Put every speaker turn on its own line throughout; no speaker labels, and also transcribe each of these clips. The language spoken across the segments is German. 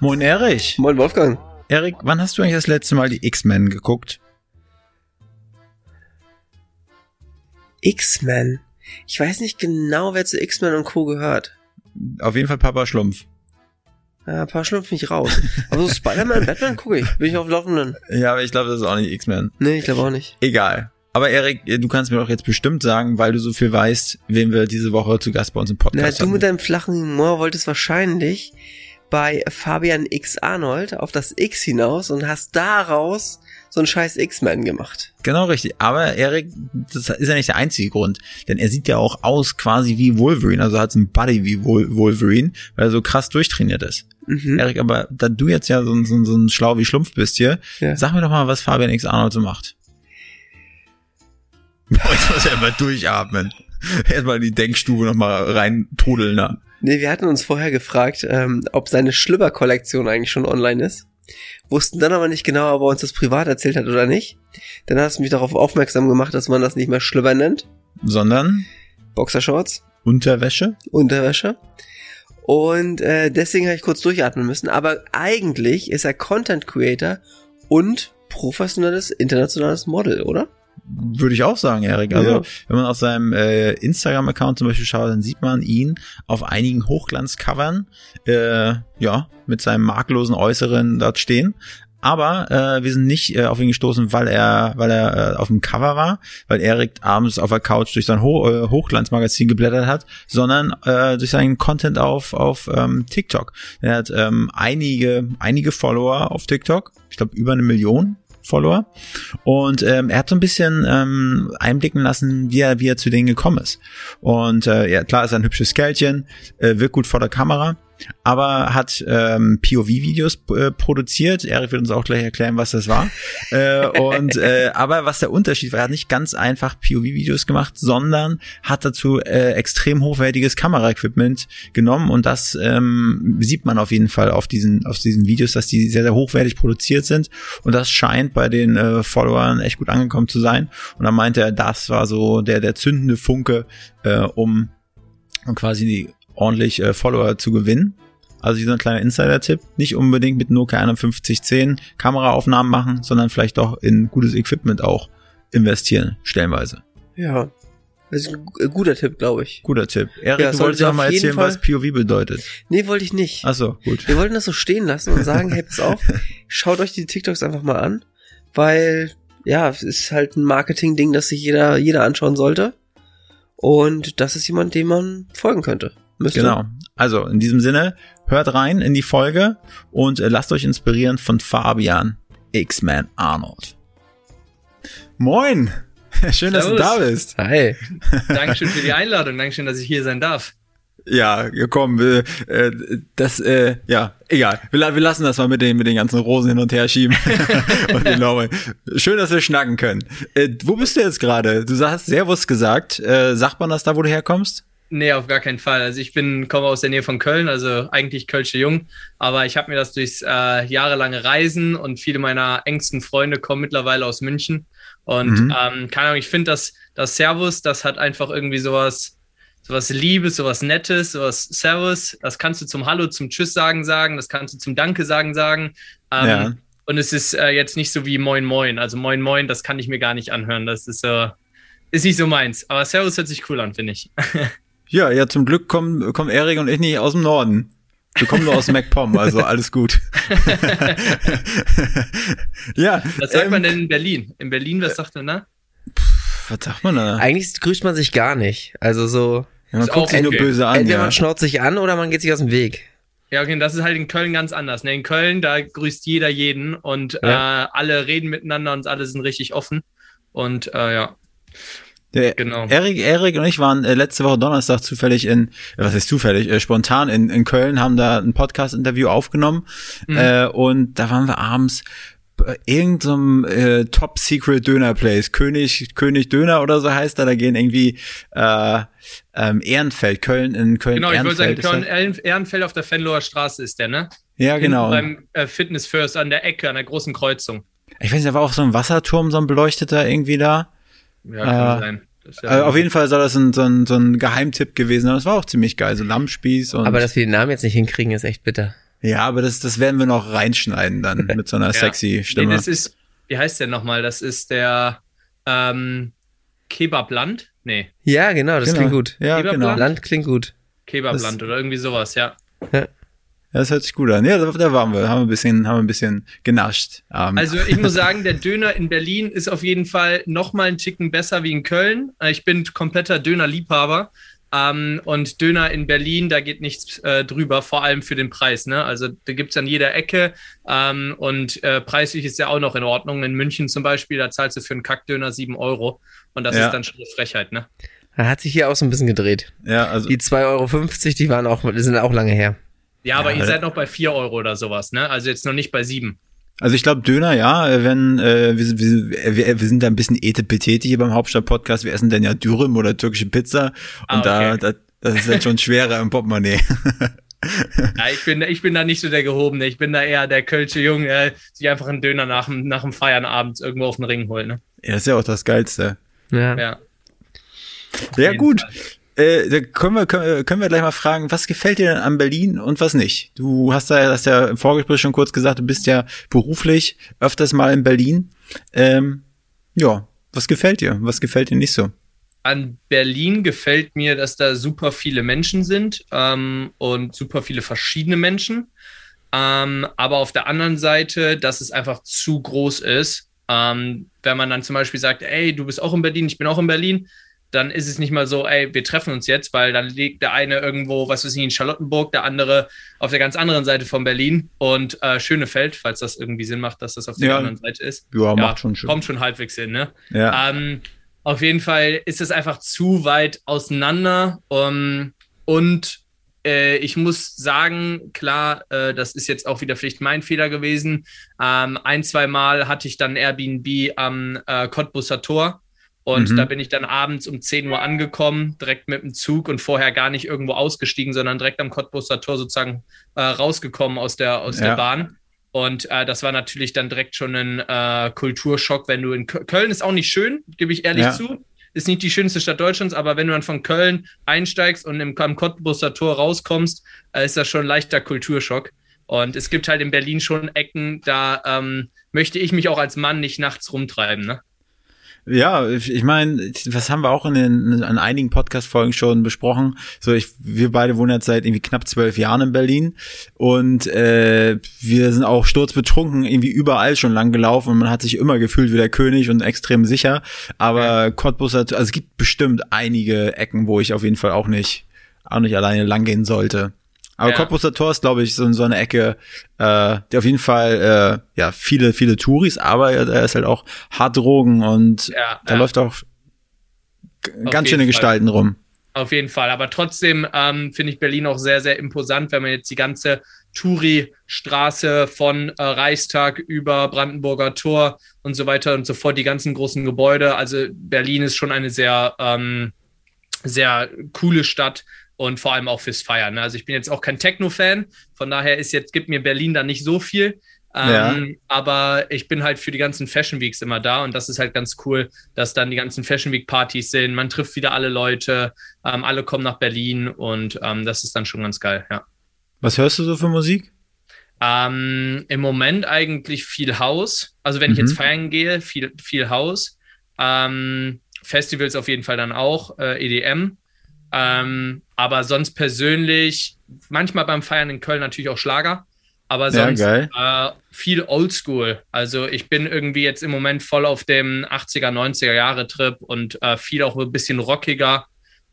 Moin Erich.
Moin Wolfgang.
Erik, wann hast du eigentlich das letzte Mal die X-Men geguckt?
X-Men. Ich weiß nicht genau, wer zu X-Men und Co. gehört.
Auf jeden Fall Papa Schlumpf.
Ja, ein paar Schlumpf mich raus. Aber so Spider-Man, Batman gucke ich. Bin ich auf Laufenden.
Ja, aber ich glaube, das ist auch nicht X-Men.
Nee, ich glaube auch nicht.
Egal. Aber Erik, du kannst mir doch jetzt bestimmt sagen, weil du so viel weißt, wen wir diese Woche zu Gast bei uns im Podcast
Na,
haben.
du mit deinem flachen Humor wolltest wahrscheinlich bei Fabian X Arnold auf das X hinaus und hast daraus so einen scheiß X-Men gemacht.
Genau richtig. Aber Erik, das ist ja nicht der einzige Grund. Denn er sieht ja auch aus quasi wie Wolverine. Also hat einen Body wie Wol Wolverine, weil er so krass durchtrainiert ist.
Mhm.
Erik, aber da du jetzt ja so, ein- so, so ein Schlau wie Schlumpf bist hier,
Ja.
sag mir doch mal, was Fabian X Arnold so macht. Jetzt muss er mal durchatmen. Erstmal in die Denkstube nochmal rein trudeln da.
Nee, wir hatten uns vorher gefragt, ähm, ob seine Schlüpper-Kollektion eigentlich schon online ist. Wussten dann aber nicht genau, ob er uns das privat erzählt hat oder nicht. Dann hast du mich darauf aufmerksam gemacht, dass man das nicht mehr Schlüpper nennt.
Sondern
Boxershorts,
Unterwäsche.
Unterwäsche. Und äh, deswegen habe ich kurz durchatmen müssen. Aber eigentlich ist er Content Creator und professionelles internationales Model, oder?
Würde ich auch sagen, Erik. Also,
Ja.
wenn man auf seinem äh, Instagram-Account zum Beispiel schaut, dann sieht man ihn auf einigen Hochglanzcovern, äh, ja, mit seinem makellosen Äußeren dort stehen. Aber äh, wir sind nicht äh, auf ihn gestoßen, weil er, weil er äh, auf dem Cover war, weil Erik abends auf der Couch durch sein Ho äh, Hochglanzmagazin geblättert hat, sondern äh, durch seinen Content auf auf ähm, TikTok. Er hat ähm, einige einige Follower auf TikTok, ich glaube über eine Million Follower. Und ähm, er hat so ein bisschen ähm, einblicken lassen, wie er, wie er zu denen gekommen ist. Und äh, ja, klar ist er ein hübsches Kerlchen, äh, wirkt gut vor der Kamera, aber hat ähm, POV-Videos äh, produziert. Erik wird uns auch gleich erklären, was das war. äh, und äh, aber was der Unterschied war, er hat nicht ganz einfach POV-Videos gemacht, sondern hat dazu äh, extrem hochwertiges Kameraequipment genommen und das ähm, sieht man auf jeden Fall auf diesen auf diesen Videos, dass die sehr sehr hochwertig produziert sind und das scheint bei den äh, Followern echt gut angekommen zu sein. Und dann meinte er, das war so der der zündende Funke, äh, um um quasi die ordentlich äh, Follower zu gewinnen. Also hier so ein kleiner Insider-Tipp. Nicht unbedingt mit Nokia 5110 Kameraaufnahmen machen, sondern vielleicht doch in gutes Equipment auch investieren, stellenweise.
Ja. Das ist ein äh, guter Tipp, glaube ich.
Guter Tipp. Erik,
Ja,
du wolltest
auf
mal erzählen,
Fall-
was POV bedeutet.
Nee, wollte ich nicht.
Ach so, gut.
Wir wollten das so stehen lassen und sagen, hey, pass auf, schaut euch die TikToks einfach mal an, weil, ja, es ist halt ein Marketing-Ding, das sich jeder, jeder anschauen sollte. Und das ist jemand, dem man folgen könnte. Müsste.
Genau. Also in diesem Sinne, hört rein in die Folge und äh, lasst euch inspirieren von Fabian X-Man Arnold. Moin! Schön, dass du
Servus.
da bist.
Hi.
Dankeschön für die Einladung. Dankeschön, dass ich hier sein darf.
Ja, komm, äh, das, äh, ja, egal. Wir, la- wir lassen das mal mit den, mit den ganzen Rosen hin und her schieben. und den. Schön, dass wir schnacken können. Äh, wo bist du jetzt gerade? Du hast Servus gesagt. Äh, sagt man das da, wo du herkommst?
Nee, auf gar keinen Fall. Also ich bin, komme aus der Nähe von Köln, also eigentlich Kölsche Jung, aber ich habe mir das durchs äh, jahrelange Reisen und viele meiner engsten Freunde kommen mittlerweile aus München. Und
Mhm.
ähm, keine Ahnung, ich finde, dass das Servus, das hat einfach irgendwie sowas, sowas Liebes, sowas Nettes, sowas Servus. Das kannst du zum Hallo, zum Tschüss sagen sagen, das kannst du zum Danke sagen sagen. Ähm,
Ja.
Und es ist äh, jetzt nicht so wie Moin Moin. Also Moin Moin, das kann ich mir gar nicht anhören. Das ist, äh, ist nicht so meins. Aber Servus hört sich cool an, finde ich.
Ja, ja, zum Glück kommen, kommen Erik und ich nicht aus dem Norden. Wir kommen nur aus MacPom, also alles gut. ja.
Was sagt
ähm,
man denn in Berlin? In Berlin, was sagt man da?
Was sagt man da?
Eigentlich grüßt man sich gar nicht. Also so,
Ja, man guckt sich nur
okay.
böse an,
entweder
ja.
man schnauzt sich an oder man geht sich aus dem Weg.
Ja, okay, das ist halt in Köln ganz anders. Ne? In Köln, da grüßt jeder jeden und
Ja.
äh, alle reden miteinander und alle sind richtig offen. Und äh, ja.
Der genau. Erik, Erik und ich waren äh, letzte Woche Donnerstag zufällig in, äh, was ist zufällig, äh, spontan in, in Köln, haben da ein Podcast-Interview aufgenommen mhm. äh, und da waren wir abends irgendeinem äh, Top Secret Döner Place, König König Döner oder so heißt er, da gehen irgendwie äh, ähm, Ehrenfeld, Köln in Köln.
Genau, ich wollte sagen, Köln Ehrenfeld auf der Fenloher Straße ist der, ne?
Ja, Hinten genau.
Beim äh, Fitness First an der Ecke, an der großen Kreuzung.
Ich weiß nicht, da war auch so ein Wasserturm, so ein beleucteter irgendwie da. Ja, kann äh, sein. Ja äh, auf jeden Fall soll das ein, so, ein, so ein Geheimtipp gewesen sein. Das war auch ziemlich geil, so Lammspieß und.
Aber dass wir den Namen jetzt nicht hinkriegen, ist echt bitter.
Ja, aber das, das werden wir noch reinschneiden dann mit so einer ja. sexy Stimme. Nee,
das ist, wie heißt der nochmal? Das ist der ähm, Kebabland? Nee.
Ja, genau, das genau. klingt gut.
Ja, Kebabland? genau.
Land klingt gut.
Kebabland oder irgendwie sowas, ja.
ja. Das hört sich gut an. Ja, da waren wir, haben wir ein bisschen, haben wir ein bisschen genascht.
Um. Also ich muss sagen, der Döner in Berlin ist auf jeden Fall noch mal einen Ticken besser wie in Köln. Ich bin kompletter Dönerliebhaber. Ähm, und Döner in Berlin, da geht nichts äh, drüber, vor allem für den Preis. Ne? Also da gibt es an jeder Ecke ähm, und äh, preislich ist ja auch noch in Ordnung. In München zum Beispiel, da zahlst du für einen Kackdöner 7 Euro und das ja. ist dann schon eine Frechheit. Ne?
Da hat sich hier auch so ein bisschen gedreht.
Ja, also
die 2,50 Euro, die waren auch, die sind auch lange her.
Ja, aber ja, ihr seid noch bei 4 Euro oder sowas, ne? Also jetzt noch nicht bei 7.
Also ich glaube Döner, ja, wenn äh, wir, wir, wir, wir sind da ein bisschen etepetete hier beim Hauptstadt-Podcast, wir essen dann ja Dürüm oder türkische Pizza und ah, okay. da, da das ist dann schon schwerer im Portemonnaie.
ja, ich bin, ich bin da nicht so der Gehobene. Ich bin da eher der Kölsche Junge, der sich einfach einen Döner nach, nach dem Feiern abends irgendwo auf den Ring holt. Ne?
Ja, das ist ja auch das Geilste.
Ja. Ja,
ja gut. Fall. Äh, da können wir, können, wir gleich mal fragen, was gefällt dir denn an Berlin und was nicht? Du hast da hast ja im Vorgespräch schon kurz gesagt, du bist ja beruflich öfters mal in Berlin. Ähm, ja, was gefällt dir? Was gefällt dir nicht so?
An Berlin gefällt mir, dass da super viele Menschen sind ähm, und super viele verschiedene Menschen. Ähm, aber auf der anderen Seite, dass es einfach zu groß ist. Ähm, wenn man dann zum Beispiel sagt, ey, du bist auch in Berlin, ich bin auch in Berlin, dann ist es nicht mal so, ey, wir treffen uns jetzt, weil dann liegt der eine irgendwo, was weiß ich, in Charlottenburg, der andere auf der ganz anderen Seite von Berlin und äh, Schönefeld, falls das irgendwie Sinn macht, dass das auf der ja. anderen Seite ist.
Ja, ja, macht schon schön.
Kommt schon halbwegs hin, ne?
Ja.
Ähm, auf jeden Fall ist es einfach zu weit auseinander um, und äh, ich muss sagen, klar, äh, das ist jetzt auch wieder vielleicht mein Fehler gewesen. Ähm, ein, zwei Mal hatte ich dann Airbnb am äh, Cottbusser Tor und mhm. da bin ich dann abends um 10 Uhr angekommen, direkt mit dem Zug und vorher gar nicht irgendwo ausgestiegen, sondern direkt am Cottbuser Tor sozusagen äh, rausgekommen aus der, aus ja. der Bahn. Und äh, das war natürlich dann direkt schon ein äh, Kulturschock, wenn du in Köln, Köln ist auch nicht schön, gebe ich ehrlich ja. zu. Ist nicht die schönste Stadt Deutschlands, aber wenn du dann von Köln einsteigst und im, am Cottbuser Tor rauskommst, äh, ist das schon ein leichter Kulturschock. Und es gibt halt in Berlin schon Ecken, da ähm, möchte ich mich auch als Mann nicht nachts rumtreiben. Ne?
Ja, ich meine, was haben wir auch in den an einigen Podcast-Folgen schon besprochen. So, ich, wir beide wohnen jetzt seit irgendwie knapp zwölf Jahren in Berlin und äh, wir sind auch sturzbetrunken irgendwie überall schon lang gelaufen und man hat sich immer gefühlt wie der König und extrem sicher. Aber ja. Cottbus hat, also es gibt bestimmt einige Ecken, wo ich auf jeden Fall auch nicht, auch nicht alleine langgehen sollte. Aber ja. Cottbuser Tor ist, glaube ich, so, so eine Ecke, äh, die auf jeden Fall, äh, ja, viele, viele Touris, aber da ist halt auch hart Drogen und ja, da ja. läuft auch ganz schöne Fall. Gestalten rum.
Auf jeden Fall. Aber trotzdem ähm, finde ich Berlin auch sehr, sehr imposant, wenn man jetzt die ganze Touri-Straße von äh, Reichstag über Brandenburger Tor und so weiter und so fort, die ganzen großen Gebäude. Also Berlin ist schon eine sehr, ähm, sehr coole Stadt und vor allem auch fürs Feiern. Ne? Also ich bin jetzt auch kein Techno-Fan, von daher ist jetzt, gibt mir Berlin da nicht so viel. Ähm, ja. Aber ich bin halt für die ganzen Fashion Weeks immer da und das ist halt ganz cool, dass dann die ganzen Fashion Week Partys sind. Man trifft wieder alle Leute, ähm, alle kommen nach Berlin und ähm, das ist dann schon ganz geil, ja.
Was hörst du so für Musik?
Ähm, Im Moment eigentlich viel Haus. Also wenn mhm. ich jetzt mhm. feiern gehe, viel, viel Haus. Ähm, Festivals auf jeden Fall dann auch, äh, EDM. Ähm, aber sonst persönlich, manchmal beim Feiern in Köln natürlich auch Schlager. Aber sonst ja, äh, viel Oldschool. Also ich bin irgendwie jetzt im Moment voll auf dem 80er, 90er Jahre Trip und äh, viel auch ein bisschen rockiger.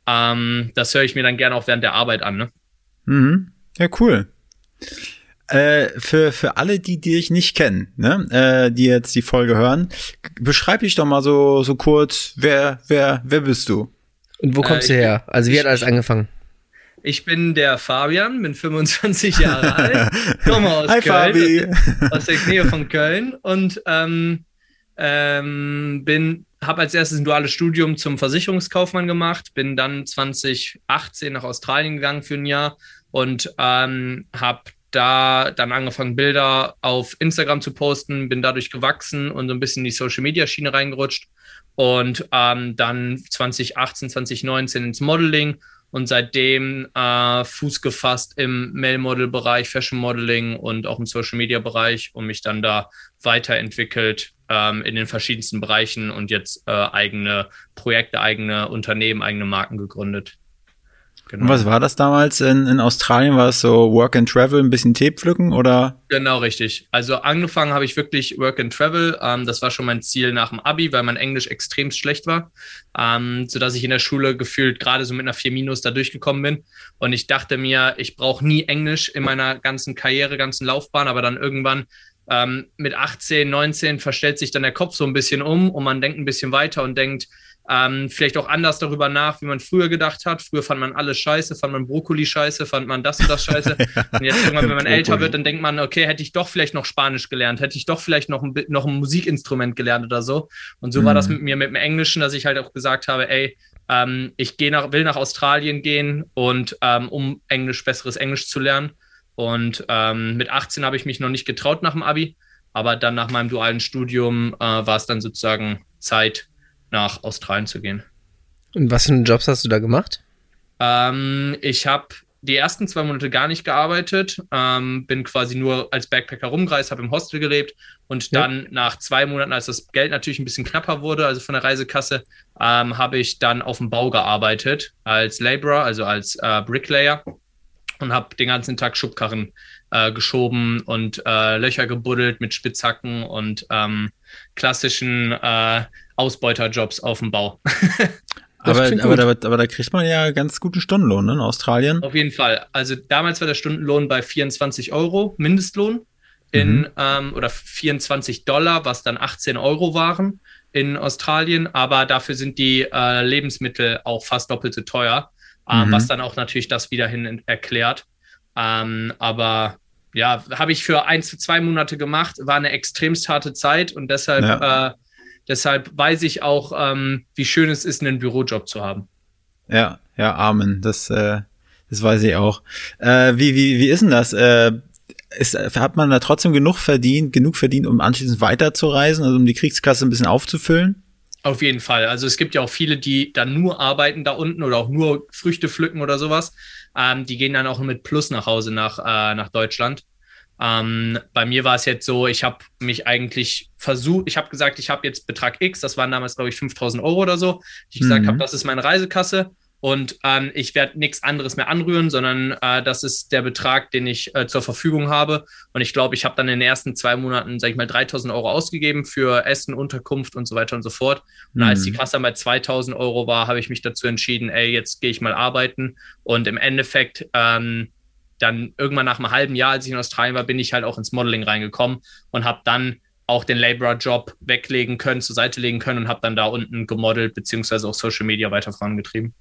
Ähm, das höre ich mir dann gerne auch während der Arbeit an. Ne?
Mhm. Ja, cool. Äh, für, für alle, die, dich nicht kennen, ne, äh, die jetzt die Folge hören, beschreib dich doch mal so, so kurz, wer, wer, wer bist du?
Und wo kommst äh, du her? Also wie hat alles angefangen?
Ich bin der Fabian, bin 25 Jahre alt, komme aus
Hi,
Köln, Fabi. aus der Nähe von Köln und ähm, ähm, bin habe als erstes ein duales Studium zum Versicherungskaufmann gemacht, bin dann 2018 nach Australien gegangen für ein Jahr und ähm, habe da dann angefangen, Bilder auf Instagram zu posten, bin dadurch gewachsen und so ein bisschen in die Social Media Schiene reingerutscht und ähm, dann 2018, 2019 ins Modeling und seitdem äh, Fuß gefasst im Mail-Model-Bereich, Fashion-Modeling und auch im Social-Media-Bereich und mich dann da weiterentwickelt ähm, in den verschiedensten Bereichen und jetzt äh, eigene Projekte, eigene Unternehmen, eigene Marken gegründet.
Genau. Und was war das damals in, in Australien? War es so Work and Travel, ein bisschen Tee pflücken oder?
Genau, richtig. Also angefangen habe ich wirklich Work and Travel. Ähm, das war schon mein Ziel nach dem Abi, weil mein Englisch extrem schlecht war, ähm, sodass ich in der Schule gefühlt gerade so mit einer 4 Minus da durchgekommen bin. Und ich dachte mir, ich brauche nie Englisch in meiner ganzen Karriere, ganzen Laufbahn, aber dann irgendwann ähm, mit 18, 19 verstellt sich dann der Kopf so ein bisschen um und man denkt ein bisschen weiter und denkt, ähm, vielleicht auch anders darüber nach, wie man früher gedacht hat. Früher fand man alles scheiße, fand man Brokkoli scheiße, fand man das und das scheiße. und jetzt irgendwann, wenn man älter wird, dann denkt man, okay, hätte ich doch vielleicht noch Spanisch gelernt, hätte ich doch vielleicht noch ein, noch ein Musikinstrument gelernt oder so. Und so mhm. war das mhm. mit mir mit dem Englischen, dass ich halt auch gesagt habe, ey, ähm, ich geh nach, will nach Australien gehen und ähm, um Englisch, besseres Englisch zu lernen. Und ähm, mit 18 habe ich mich noch nicht getraut nach dem Abi, aber dann nach meinem dualen Studium äh, war es dann sozusagen Zeit, nach Australien zu gehen.
Und was für Jobs hast du da gemacht?
Ähm, ich habe die ersten zwei Monate gar nicht gearbeitet, ähm, bin quasi nur als Backpacker rumgereist, habe im Hostel gelebt und ja. dann nach zwei Monaten, als das Geld natürlich ein bisschen knapper wurde, also von der Reisekasse, ähm, habe ich dann auf dem Bau gearbeitet als Laborer, also als äh, Bricklayer und habe den ganzen Tag Schubkarren äh, geschoben und äh, Löcher gebuddelt mit Spitzhacken und ähm, klassischen äh, Ausbeuterjobs auf dem Bau.
aber, aber, da, aber da kriegt man ja ganz guten Stundenlohn ne, in Australien.
Auf jeden Fall. Also damals war der Stundenlohn bei 24 Euro Mindestlohn in mhm. ähm, oder 24 Dollar, was dann 18 Euro waren in Australien. Aber dafür sind die äh, Lebensmittel auch fast doppelt so teuer, äh, mhm. was dann auch natürlich das wiederhin erklärt. Ähm, aber ja, habe ich für ein, zwei Monate gemacht, war eine extremst harte Zeit und deshalb ja. äh, Deshalb weiß ich auch, ähm, wie schön es ist, einen Bürojob zu haben.
Ja, ja, Amen. Das, äh, das weiß ich auch. Äh, wie, wie, wie ist denn das? Äh, ist, hat man da trotzdem genug verdient, genug verdient, um anschließend weiterzureisen, also um die Kriegskasse ein bisschen aufzufüllen?
Auf jeden Fall. Also es gibt ja auch viele, die dann nur arbeiten da unten oder auch nur Früchte pflücken oder sowas. Ähm, die gehen dann auch mit Plus nach Hause nach, äh, nach Deutschland. Ähm, bei mir war es jetzt so, ich habe mich eigentlich versucht, ich habe gesagt, ich habe jetzt Betrag X, das waren damals, glaube ich, 5000 Euro oder so. Ich mhm. gesagt habe, das ist meine Reisekasse und ähm, ich werde nichts anderes mehr anrühren, sondern äh, das ist der Betrag, den ich äh, zur Verfügung habe. Und ich glaube, ich habe dann in den ersten zwei Monaten, sage ich mal, 3000 Euro ausgegeben für Essen, Unterkunft und so weiter und so fort. Und mhm. als die Kasse bei 2000 Euro war, habe ich mich dazu entschieden, ey, jetzt gehe ich mal arbeiten. Und im Endeffekt, ähm, dann irgendwann nach einem halben Jahr, als ich in Australien war, bin ich halt auch ins Modeling reingekommen und habe dann auch den Laborer-Job weglegen können, zur Seite legen können und habe dann da unten gemodelt, beziehungsweise auch Social Media weiter vorangetrieben.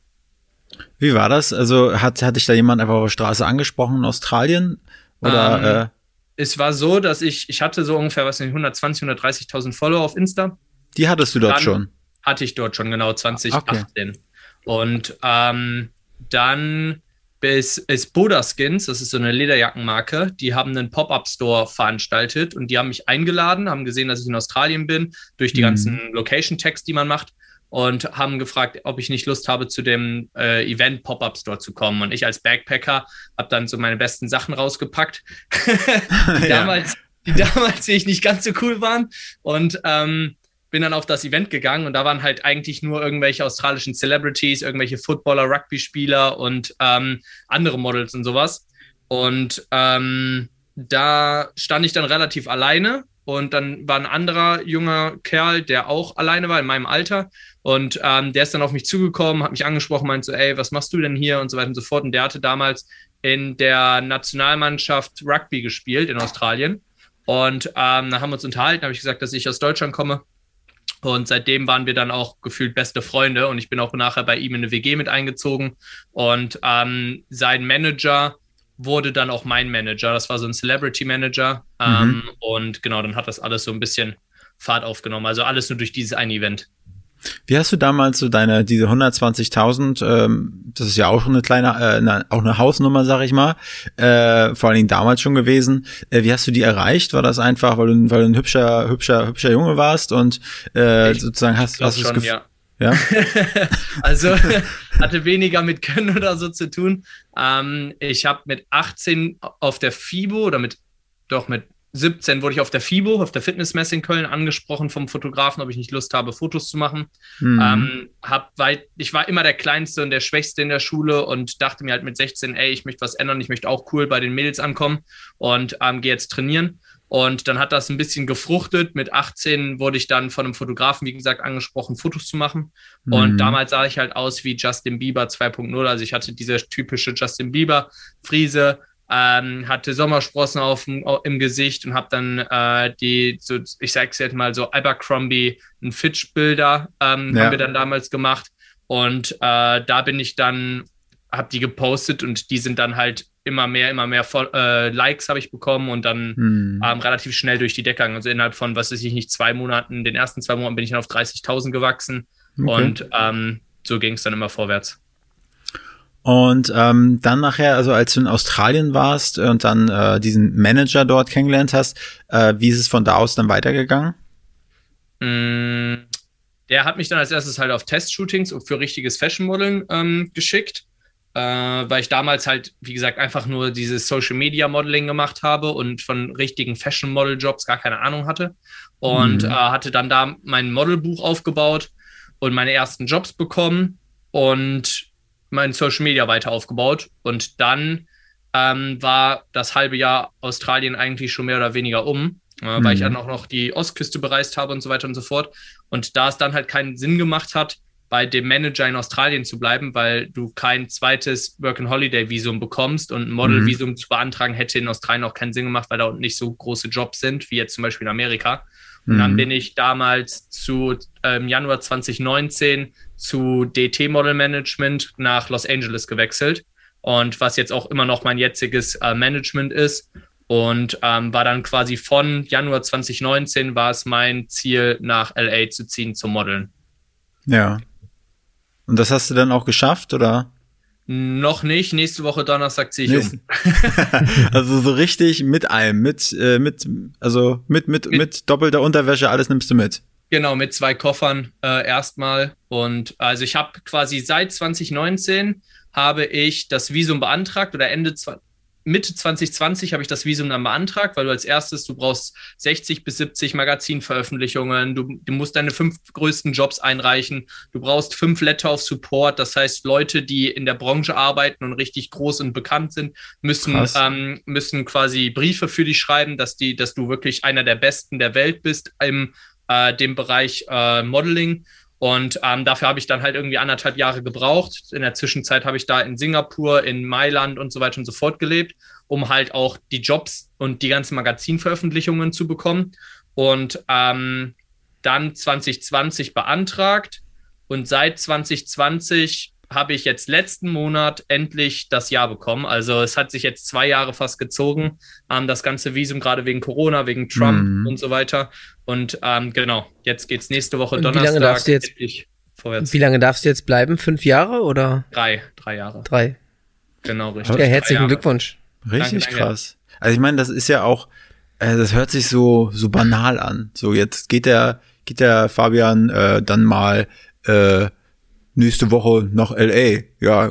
Wie war das? Also hat, hat dich da jemand einfach auf der Straße angesprochen in Australien? Oder, ähm, äh?
Es war so, dass ich, ich hatte so ungefähr, was 120, 130.000 Follower auf Insta.
Die hattest du dort dann schon?
Hatte ich dort schon, genau, 2018. Okay. Und ähm, dann ist, ist Boda Skins, das ist so eine Lederjackenmarke, die haben einen Pop-Up-Store veranstaltet und die haben mich eingeladen, haben gesehen, dass ich in Australien bin, durch die mhm. ganzen Location-Tags, die man macht und haben gefragt, ob ich nicht Lust habe, zu dem äh, Event Pop-Up Store zu kommen. Und ich als Backpacker habe dann so meine besten Sachen rausgepackt, die, ja. damals, die damals ich nicht ganz so cool waren. Und ähm, bin dann auf das Event gegangen und da waren halt eigentlich nur irgendwelche australischen Celebrities, irgendwelche Footballer, Rugby-Spieler und ähm, andere Models und sowas. Und ähm, da stand ich dann relativ alleine und dann war ein anderer junger Kerl, der auch alleine war in meinem Alter. Und ähm, der ist dann auf mich zugekommen, hat mich angesprochen, meinte so, ey, was machst du denn hier und so weiter und so fort. Und der hatte damals in der Nationalmannschaft Rugby gespielt in Australien. Und ähm, da haben wir uns unterhalten, habe ich gesagt, dass ich aus Deutschland komme. Und seitdem waren wir dann auch gefühlt beste Freunde. Und ich bin auch nachher bei ihm in eine WG mit eingezogen. Und ähm, sein Manager wurde dann auch mein Manager. Das war so ein Celebrity Manager. Mhm. Ähm, und genau, dann hat das alles so ein bisschen Fahrt aufgenommen. Also alles nur durch dieses eine Event.
Wie hast du damals so deine diese 120.000? Ähm, das ist ja auch schon eine kleine, äh, eine, auch eine Hausnummer, sag ich mal. Äh, vor allen Dingen damals schon gewesen. Äh, wie hast du die erreicht? War das einfach, weil du, weil du ein hübscher, hübscher, hübscher Junge warst und äh, ich sozusagen hast, hast du Gefühl? Ja.
Ja. also hatte weniger mit Können oder so zu tun. Ähm, ich habe mit 18 auf der FIBO oder mit doch mit 17 wurde ich auf der FIBO, auf der Fitnessmesse in Köln angesprochen vom Fotografen, ob ich nicht Lust habe, Fotos zu machen. Mhm. Ähm, hab weit, ich war immer der Kleinste und der Schwächste in der Schule und dachte mir halt mit 16, ey, ich möchte was ändern, ich möchte auch cool bei den Mädels ankommen und ähm, gehe jetzt trainieren. Und dann hat das ein bisschen gefruchtet. Mit 18 wurde ich dann von einem Fotografen, wie gesagt, angesprochen, Fotos zu machen. Mhm. Und damals sah ich halt aus wie Justin Bieber 2.0. Also ich hatte diese typische Justin Bieber Friese, ähm, hatte Sommersprossen auf dem, im Gesicht und habe dann äh, die, so, ich sag's jetzt mal so, Abercrombie, ein Fitch-Bilder ähm, ja. haben wir dann damals gemacht. Und äh, da bin ich dann, habe die gepostet und die sind dann halt immer mehr, immer mehr äh, Likes habe ich bekommen und dann hm. ähm, relativ schnell durch die Decke gegangen. Also innerhalb von, was weiß ich nicht, zwei Monaten, den ersten zwei Monaten bin ich dann auf 30.000 gewachsen okay. und ähm, so ging es dann immer vorwärts.
Und ähm, dann nachher, also als du in Australien warst und dann äh, diesen Manager dort kennengelernt hast, äh, wie ist es von da aus dann weitergegangen?
Mm, der hat mich dann als erstes halt auf Testshootings für richtiges Fashion Modeln ähm, geschickt, äh, weil ich damals halt, wie gesagt, einfach nur dieses Social Media Modeling gemacht habe und von richtigen Fashion Model Jobs gar keine Ahnung hatte. Und äh, hatte dann da mein Modelbuch aufgebaut und meine ersten Jobs bekommen. Und mein Social Media weiter aufgebaut. Und dann ähm, war das halbe Jahr Australien eigentlich schon mehr oder weniger um, äh, mhm. weil ich mhm. dann auch noch die Ostküste bereist habe und so weiter und so fort. Und da es dann halt keinen Sinn gemacht hat, bei dem Manager in Australien zu bleiben, weil du kein zweites Work-and-Holiday-Visum bekommst und ein Model-Visum mhm. zu beantragen hätte in Australien auch keinen Sinn gemacht, weil da nicht so große Jobs sind, wie jetzt zum Beispiel in Amerika. Und dann mhm. bin ich damals zu ähm, Januar 2019 zu DT Model Management nach Los Angeles gewechselt und was jetzt auch immer noch mein jetziges äh, Management ist. Und ähm, war dann quasi von Januar 2019 war es mein Ziel, nach LA zu ziehen zum Modeln.
Ja. Und das hast du dann auch geschafft, oder?
Noch nicht. Nächste Woche Donnerstag ziehe ich Nächsten.
um. also so richtig mit allem, mit, äh, mit, also mit, mit, mit, mit doppelter Unterwäsche, alles nimmst du mit.
Genau, mit zwei Koffern äh, erstmal. Und also ich habe quasi seit 2019 habe ich das Visum beantragt oder Ende Mitte 2020 habe ich das Visum dann beantragt, weil du als erstes, du brauchst 60 bis 70 Magazinveröffentlichungen, du, du, musst deine fünf größten Jobs einreichen, du brauchst fünf Letter of Support, das heißt Leute, die in der Branche arbeiten und richtig groß und bekannt sind, müssen, ähm, müssen quasi Briefe für dich schreiben, dass, die, dass du wirklich einer der Besten der Welt bist im äh, dem Bereich äh, Modeling. Und ähm, dafür habe ich dann halt irgendwie anderthalb Jahre gebraucht. In der Zwischenzeit habe ich da in Singapur, in Mailand und so weiter und so fort gelebt, um halt auch die Jobs und die ganzen Magazinveröffentlichungen zu bekommen. Und ähm, dann 2020 beantragt. Und seit 2020 habe ich jetzt letzten Monat endlich das Jahr bekommen. Also es hat sich jetzt zwei Jahre fast gezogen, ähm, das ganze Visum, gerade wegen Corona, wegen Trump mhm. und so weiter. Und ähm, genau, jetzt geht es nächste Woche Donnerstag. Wie
lange darfst du jetzt, vorwärts. Wie lange darfst du jetzt bleiben? Fünf Jahre oder?
Drei, drei Jahre.
Drei.
Genau, richtig.
Ja, herzlichen Glückwunsch.
Richtig danke, krass. Also ich meine, das ist ja auch, äh, das hört sich so so banal an. So jetzt geht der geht der Fabian äh, dann mal äh, nächste Woche nach LA. Ja,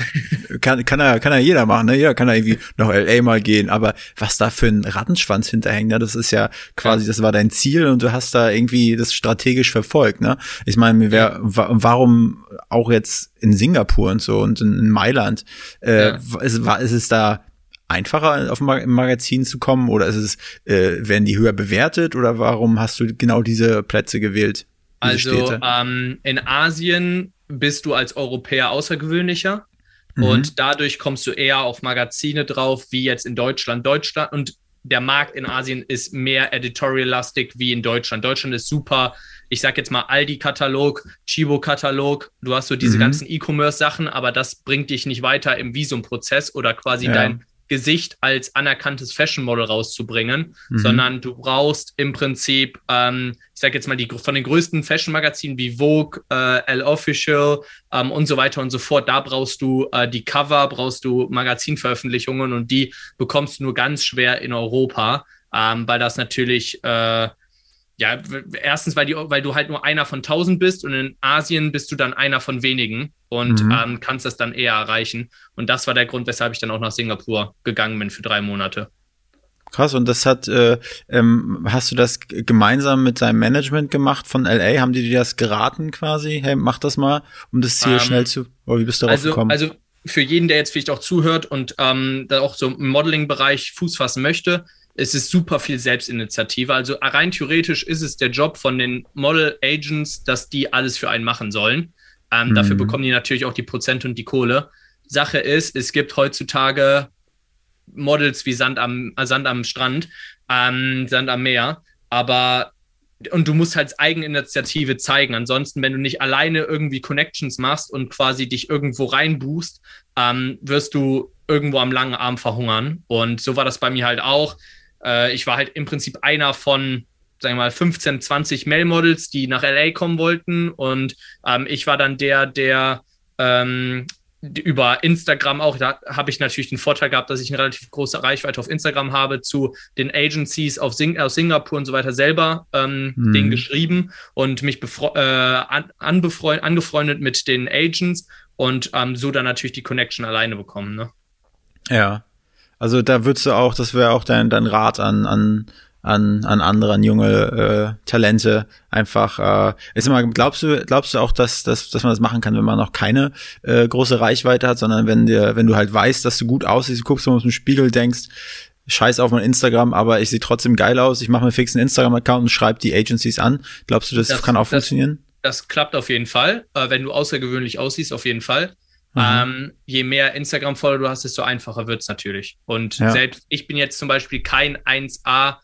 kann, kann er, kann er jeder machen, ne? Ja, kann er irgendwie nach LA mal gehen. Aber was da für ein Rattenschwanz hinterhängt, ne? Das ist ja quasi, das war dein Ziel und du hast da irgendwie das strategisch verfolgt, ne? Ich meine, wer, warum auch jetzt in Singapur und so und in, Mailand, äh, ja. ist, war, ist es da einfacher auf dem Magazin zu kommen oder ist es, äh, werden die höher bewertet oder warum hast du genau diese Plätze gewählt?
Also ähm, in Asien bist du als Europäer außergewöhnlicher. Mhm. Und dadurch kommst du eher auf Magazine drauf, wie jetzt in Deutschland. Deutschland und der Markt in Asien ist mehr editorial-lastig wie in Deutschland. Deutschland ist super, ich sag jetzt mal Aldi-Katalog, Chibo-Katalog. Du hast so diese mhm. ganzen E-Commerce-Sachen, aber das bringt dich nicht weiter im Visumprozess oder quasi ja. dein Gesicht als anerkanntes Fashion Model rauszubringen, mhm. sondern du brauchst im Prinzip, ähm, ich sage jetzt mal, die von den größten Fashion-Magazinen wie Vogue, äh, L Official ähm, und so weiter und so fort, da brauchst du äh, die Cover, brauchst du Magazinveröffentlichungen und die bekommst du nur ganz schwer in Europa, ähm, weil das natürlich äh, ja, erstens, weil, die, weil du halt nur einer von tausend bist und in Asien bist du dann einer von wenigen und mhm. ähm, kannst das dann eher erreichen. Und das war der Grund, weshalb ich dann auch nach Singapur gegangen bin für drei Monate.
Krass, und das hat, äh, ähm, hast du das gemeinsam mit deinem Management gemacht von LA? Haben die dir das geraten quasi? Hey, mach das mal, um das Ziel ähm, schnell zu, oder wie bist du darauf
also,
gekommen?
Also für jeden, der jetzt vielleicht auch zuhört und ähm, da auch so im Modeling-Bereich Fuß fassen möchte, es ist super viel Selbstinitiative. Also rein theoretisch ist es der Job von den Model Agents, dass die alles für einen machen sollen. Ähm, mhm. Dafür bekommen die natürlich auch die Prozente und die Kohle. Sache ist, es gibt heutzutage Models wie Sand am, äh, Sand am Strand, ähm, Sand am Meer, aber und du musst halt Eigeninitiative zeigen. Ansonsten, wenn du nicht alleine irgendwie Connections machst und quasi dich irgendwo reinbuchst, ähm, wirst du irgendwo am langen Arm verhungern. Und so war das bei mir halt auch. Äh, ich war halt im Prinzip einer von, sagen wir mal, 15, 20 Mail-Models, die nach LA kommen wollten. Und ähm, ich war dann der, der ähm, über Instagram auch, da habe ich natürlich den Vorteil gehabt, dass ich eine relativ große Reichweite auf Instagram habe, zu den Agencies auf Sing aus Singapur und so weiter selber ähm, mhm. denen geschrieben und mich äh, an angefreundet mit den Agents und ähm, so dann natürlich die Connection alleine bekommen. Ne?
Ja, also da würdest du auch, das wäre auch dein, dein Rat an, an, an, an andere, an junge äh, Talente. Einfach, äh, ist immer, glaubst du, glaubst du auch, dass, dass, dass man das machen kann, wenn man noch keine äh, große Reichweite hat, sondern wenn dir, wenn du halt weißt, dass du gut aussiehst, du guckst mal aus dem Spiegel, denkst, scheiß auf mein Instagram, aber ich sehe trotzdem geil aus, ich mache mir fix einen Instagram-Account und schreibe die Agencies an. Glaubst du, das, das kann auch das, funktionieren?
Das klappt auf jeden Fall. Äh, wenn du außergewöhnlich aussiehst, auf jeden Fall. Mhm. Ähm, je mehr Instagram-Follower du hast, desto einfacher wird's natürlich. Und ja. selbst ich bin jetzt zum Beispiel kein 1A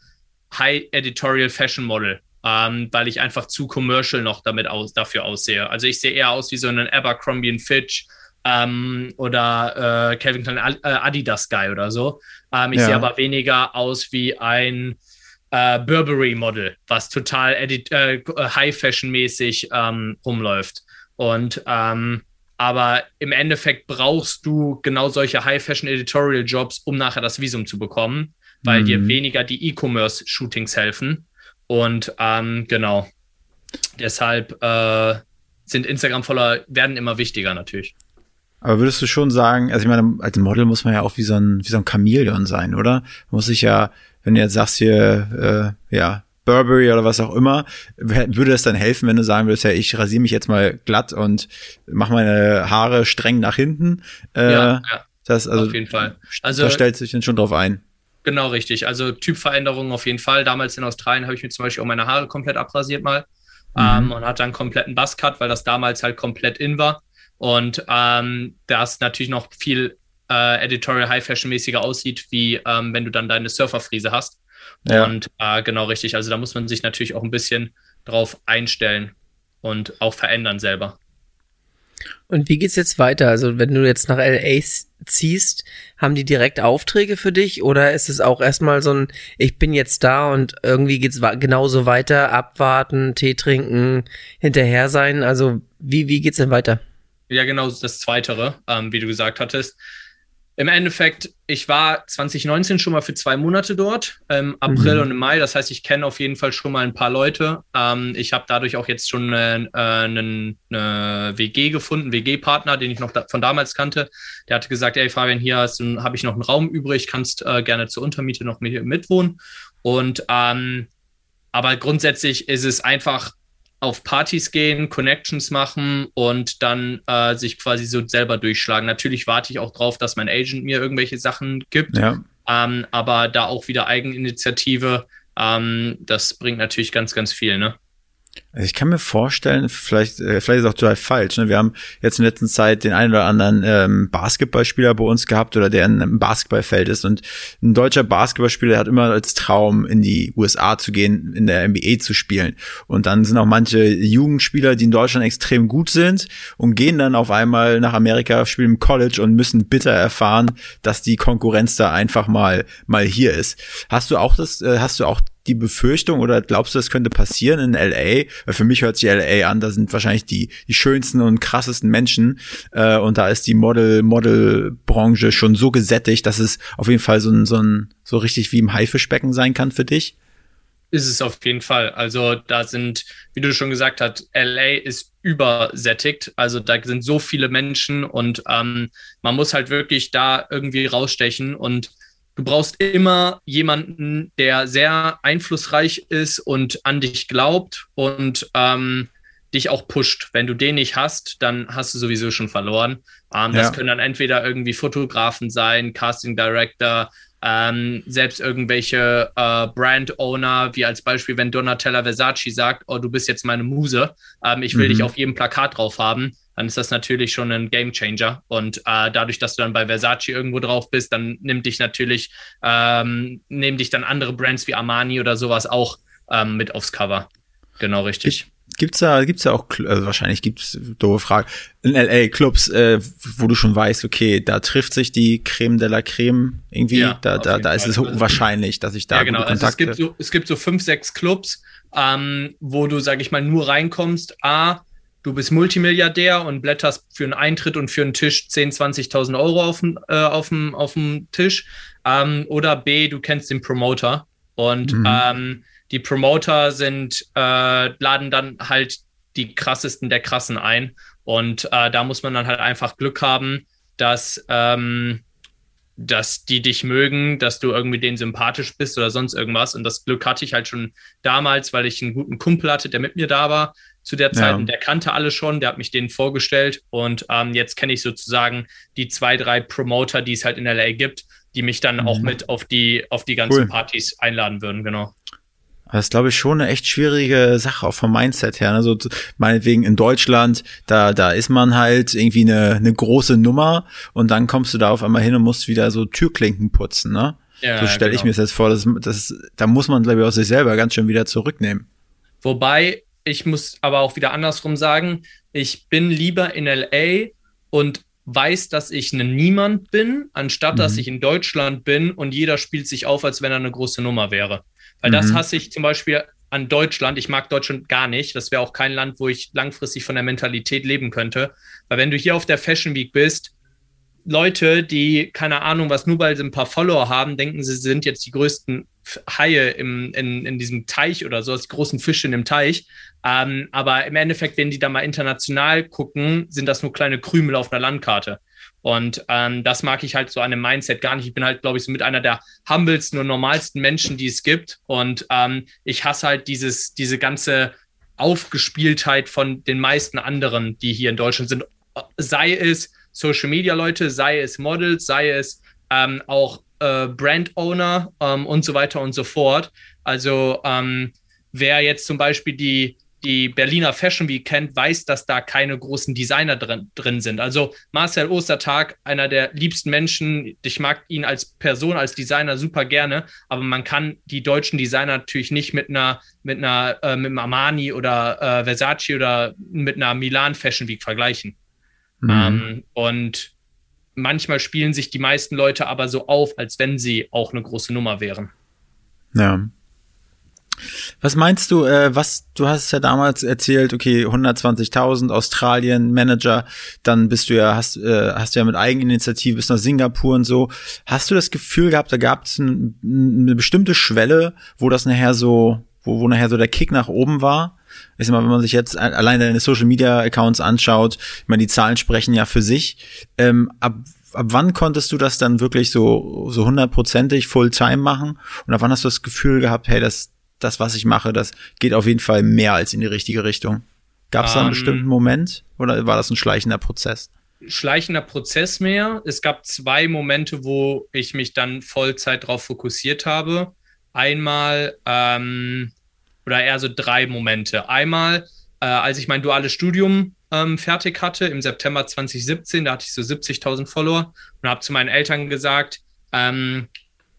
High Editorial Fashion Model, ähm, weil ich einfach zu commercial noch damit aus, dafür aussehe. Also ich sehe eher aus wie so ein Abercrombie Fitch ähm, oder äh, Calvin Klein äh, Adidas Guy oder so. Ähm, ich ja. sehe aber weniger aus wie ein äh, Burberry Model, was total edit äh, High Fashion mäßig ähm, rumläuft. Und ähm, aber im Endeffekt brauchst du genau solche High-Fashion-Editorial-Jobs, um nachher das Visum zu bekommen, weil mhm. dir weniger die E-Commerce-Shootings helfen. Und ähm, genau, deshalb äh, sind Instagram-Follower, werden immer wichtiger natürlich.
Aber würdest du schon sagen, also ich meine, als Model muss man ja auch wie so ein, wie so ein Chamäleon sein, oder? Man muss sich ja, wenn du jetzt sagst hier, äh, ja, Burberry oder was auch immer, würde es dann helfen, wenn du sagen würdest, ja, ich rasiere mich jetzt mal glatt und mache meine Haare streng nach hinten. Äh, ja, ja, das, also,
auf jeden Fall.
Also, da stellt sich dann schon drauf ein.
Genau, richtig. Also Typveränderungen auf jeden Fall. Damals in Australien habe ich mir zum Beispiel auch meine Haare komplett abrasiert mal mhm. ähm, und hatte dann kompletten Buzzcut, weil das damals halt komplett in war. Und ähm, das natürlich noch viel äh, Editorial High Fashion mäßiger aussieht, wie ähm, wenn du dann deine Surferfriese hast. Ja. Und äh, genau richtig. Also da muss man sich natürlich auch ein bisschen drauf einstellen und auch verändern selber.
Und wie geht's jetzt weiter? Also wenn du jetzt nach LA ziehst, haben die direkt Aufträge für dich oder ist es auch erstmal so ein, ich bin jetzt da und irgendwie geht's genauso weiter, abwarten, Tee trinken, hinterher sein? Also wie, wie geht's denn weiter?
Ja, genau das Zweitere, ähm, wie du gesagt hattest im Endeffekt, ich war 2019 schon mal für zwei Monate dort, im April mhm. und im Mai. Das heißt, ich kenne auf jeden Fall schon mal ein paar Leute. Ähm, ich habe dadurch auch jetzt schon eine, äh, eine, eine WG gefunden, WG-Partner, den ich noch da, von damals kannte. Der hatte gesagt, ey Fabian, hier habe ich noch einen Raum übrig, kannst äh, gerne zur Untermiete noch mit, mitwohnen. Und ähm, aber grundsätzlich ist es einfach auf Partys gehen, Connections machen und dann äh, sich quasi so selber durchschlagen. Natürlich warte ich auch drauf, dass mein Agent mir irgendwelche Sachen gibt, ja. ähm, aber da auch wieder Eigeninitiative, ähm, das bringt natürlich ganz, ganz viel, ne?
Also ich kann mir vorstellen, vielleicht, äh, vielleicht ist auch total falsch. Ne? Wir haben jetzt in letzter Zeit den einen oder anderen ähm, Basketballspieler bei uns gehabt oder der in einem Basketballfeld ist. Und ein deutscher Basketballspieler hat immer als Traum, in die USA zu gehen, in der NBA zu spielen. Und dann sind auch manche Jugendspieler, die in Deutschland extrem gut sind und gehen dann auf einmal nach Amerika, spielen im College und müssen bitter erfahren, dass die Konkurrenz da einfach mal mal hier ist. Hast du auch das, äh, hast du auch die Befürchtung oder glaubst du, das könnte passieren in LA? Weil für mich hört sich LA an, da sind wahrscheinlich die, die schönsten und krassesten Menschen äh, und da ist die Model, Model-Branche schon so gesättigt, dass es auf jeden Fall so ein, so ein, so richtig wie im Haifischbecken sein kann für dich?
Ist es auf jeden Fall. Also da sind, wie du schon gesagt hast, LA ist übersättigt. Also da sind so viele Menschen und ähm, man muss halt wirklich da irgendwie rausstechen und Du brauchst immer jemanden, der sehr einflussreich ist und an dich glaubt und ähm, dich auch pusht. Wenn du den nicht hast, dann hast du sowieso schon verloren. Ähm, ja. Das können dann entweder irgendwie Fotografen sein, Casting Director, ähm, selbst irgendwelche äh, Brand-Owner, wie als Beispiel, wenn Donatella Versace sagt, oh, du bist jetzt meine Muse, ähm, ich will mhm. dich auf jedem Plakat drauf haben, dann ist das natürlich schon ein Game Changer. Und äh, dadurch, dass du dann bei Versace irgendwo drauf bist, dann nimmt dich natürlich, ähm, nehmen dich dann andere Brands wie Armani oder sowas auch ähm, mit aufs Cover. Genau richtig.
Gibt's da, gibt's da auch, also wahrscheinlich gibt's doofe Frage, in LA Clubs, äh, wo du schon weißt, okay, da trifft sich die Creme de la Creme irgendwie, ja, da, da, da ist es also, wahrscheinlich, dass ich da
ja, genau. Also es gibt so, es gibt so fünf, sechs Clubs, ähm, wo du, sag ich mal, nur reinkommst. A, du bist Multimilliardär und blätterst für einen Eintritt und für einen Tisch 10.000, 20.000 Euro auf dem, äh, auf dem, auf dem Tisch. Ähm, oder B, du kennst den Promoter und mhm. ähm, die Promoter sind, äh, laden dann halt die krassesten der Krassen ein. Und äh, da muss man dann halt einfach Glück haben, dass, ähm, dass die dich mögen, dass du irgendwie denen sympathisch bist oder sonst irgendwas. Und das Glück hatte ich halt schon damals, weil ich einen guten Kumpel hatte, der mit mir da war zu der Zeit. Ja. Und der kannte alle schon, der hat mich denen vorgestellt. Und ähm, jetzt kenne ich sozusagen die zwei, drei Promoter, die es halt in LA gibt, die mich dann mhm. auch mit auf die, auf die ganzen cool. Partys einladen würden, genau.
Das ist, glaube ich, schon eine echt schwierige Sache, auch vom Mindset her. Also meinetwegen in Deutschland, da, da ist man halt irgendwie eine, eine große Nummer und dann kommst du da auf einmal hin und musst wieder so Türklinken putzen, ne? Ja, so stelle genau. ich mir das jetzt vor. Das, das, da muss man, glaube ich, auch sich selber ganz schön wieder zurücknehmen.
Wobei ich muss aber auch wieder andersrum sagen, ich bin lieber in LA und weiß, dass ich ein Niemand bin, anstatt mhm. dass ich in Deutschland bin und jeder spielt sich auf, als wenn er eine große Nummer wäre. Weil mhm. das hasse ich zum Beispiel an Deutschland. Ich mag Deutschland gar nicht. Das wäre auch kein Land, wo ich langfristig von der Mentalität leben könnte. Weil wenn du hier auf der Fashion Week bist, Leute, die keine Ahnung, was nur weil sie ein paar Follower haben, denken, sie sind jetzt die größten Haie im, in, in diesem Teich oder so, als großen Fische in dem Teich. Ähm, aber im Endeffekt, wenn die da mal international gucken, sind das nur kleine Krümel auf einer Landkarte. Und ähm, das mag ich halt so an dem Mindset gar nicht. Ich bin halt, glaube ich, so mit einer der humbelsten und normalsten Menschen, die es gibt. Und ähm, ich hasse halt dieses, diese ganze Aufgespieltheit von den meisten anderen, die hier in Deutschland sind. Sei es Social Media Leute, sei es Models, sei es ähm, auch äh, Brand Owner ähm, und so weiter und so fort. Also ähm, wer jetzt zum Beispiel die, die Berliner Fashion Week kennt, weiß, dass da keine großen Designer drin, drin sind. Also Marcel Ostertag, einer der liebsten Menschen. Ich mag ihn als Person, als Designer super gerne, aber man kann die deutschen Designer natürlich nicht mit einer, mit einer, äh, mit einem Armani oder äh, Versace oder mit einer Milan Fashion Week vergleichen. Mhm. Ähm, und manchmal spielen sich die meisten Leute aber so auf, als wenn sie auch eine große Nummer wären.
Ja. Was meinst du, äh, was, du hast ja damals erzählt, okay, 120.000 Australien Manager, dann bist du ja, hast, äh, hast du ja mit Eigeninitiative bis nach Singapur und so. Hast du das Gefühl gehabt, da gab es ein, eine bestimmte Schwelle, wo das nachher so, wo, wo nachher so der Kick nach oben war? ich sag mal, wenn man sich jetzt allein deine Social Media Accounts anschaut, ich meine, die Zahlen sprechen ja für sich. Ähm, ab, ab wann konntest du das dann wirklich so, so hundertprozentig Fulltime machen? Und ab wann hast du das Gefühl gehabt, hey, das, das, was ich mache, das geht auf jeden Fall mehr als in die richtige Richtung? Gab es da einen um, ähm. bestimmten Moment oder war das ein schleichender Prozess?
Schleichender Prozess mehr. Es gab zwei Momente, wo ich mich dann Vollzeit darauf fokussiert habe. Einmal ähm, oder eher so drei Momente. Einmal, äh, als ich mein duales Studium ähm, fertig hatte, im September 2017, da hatte ich so 70.000 Follower und habe zu meinen Eltern gesagt, ähm,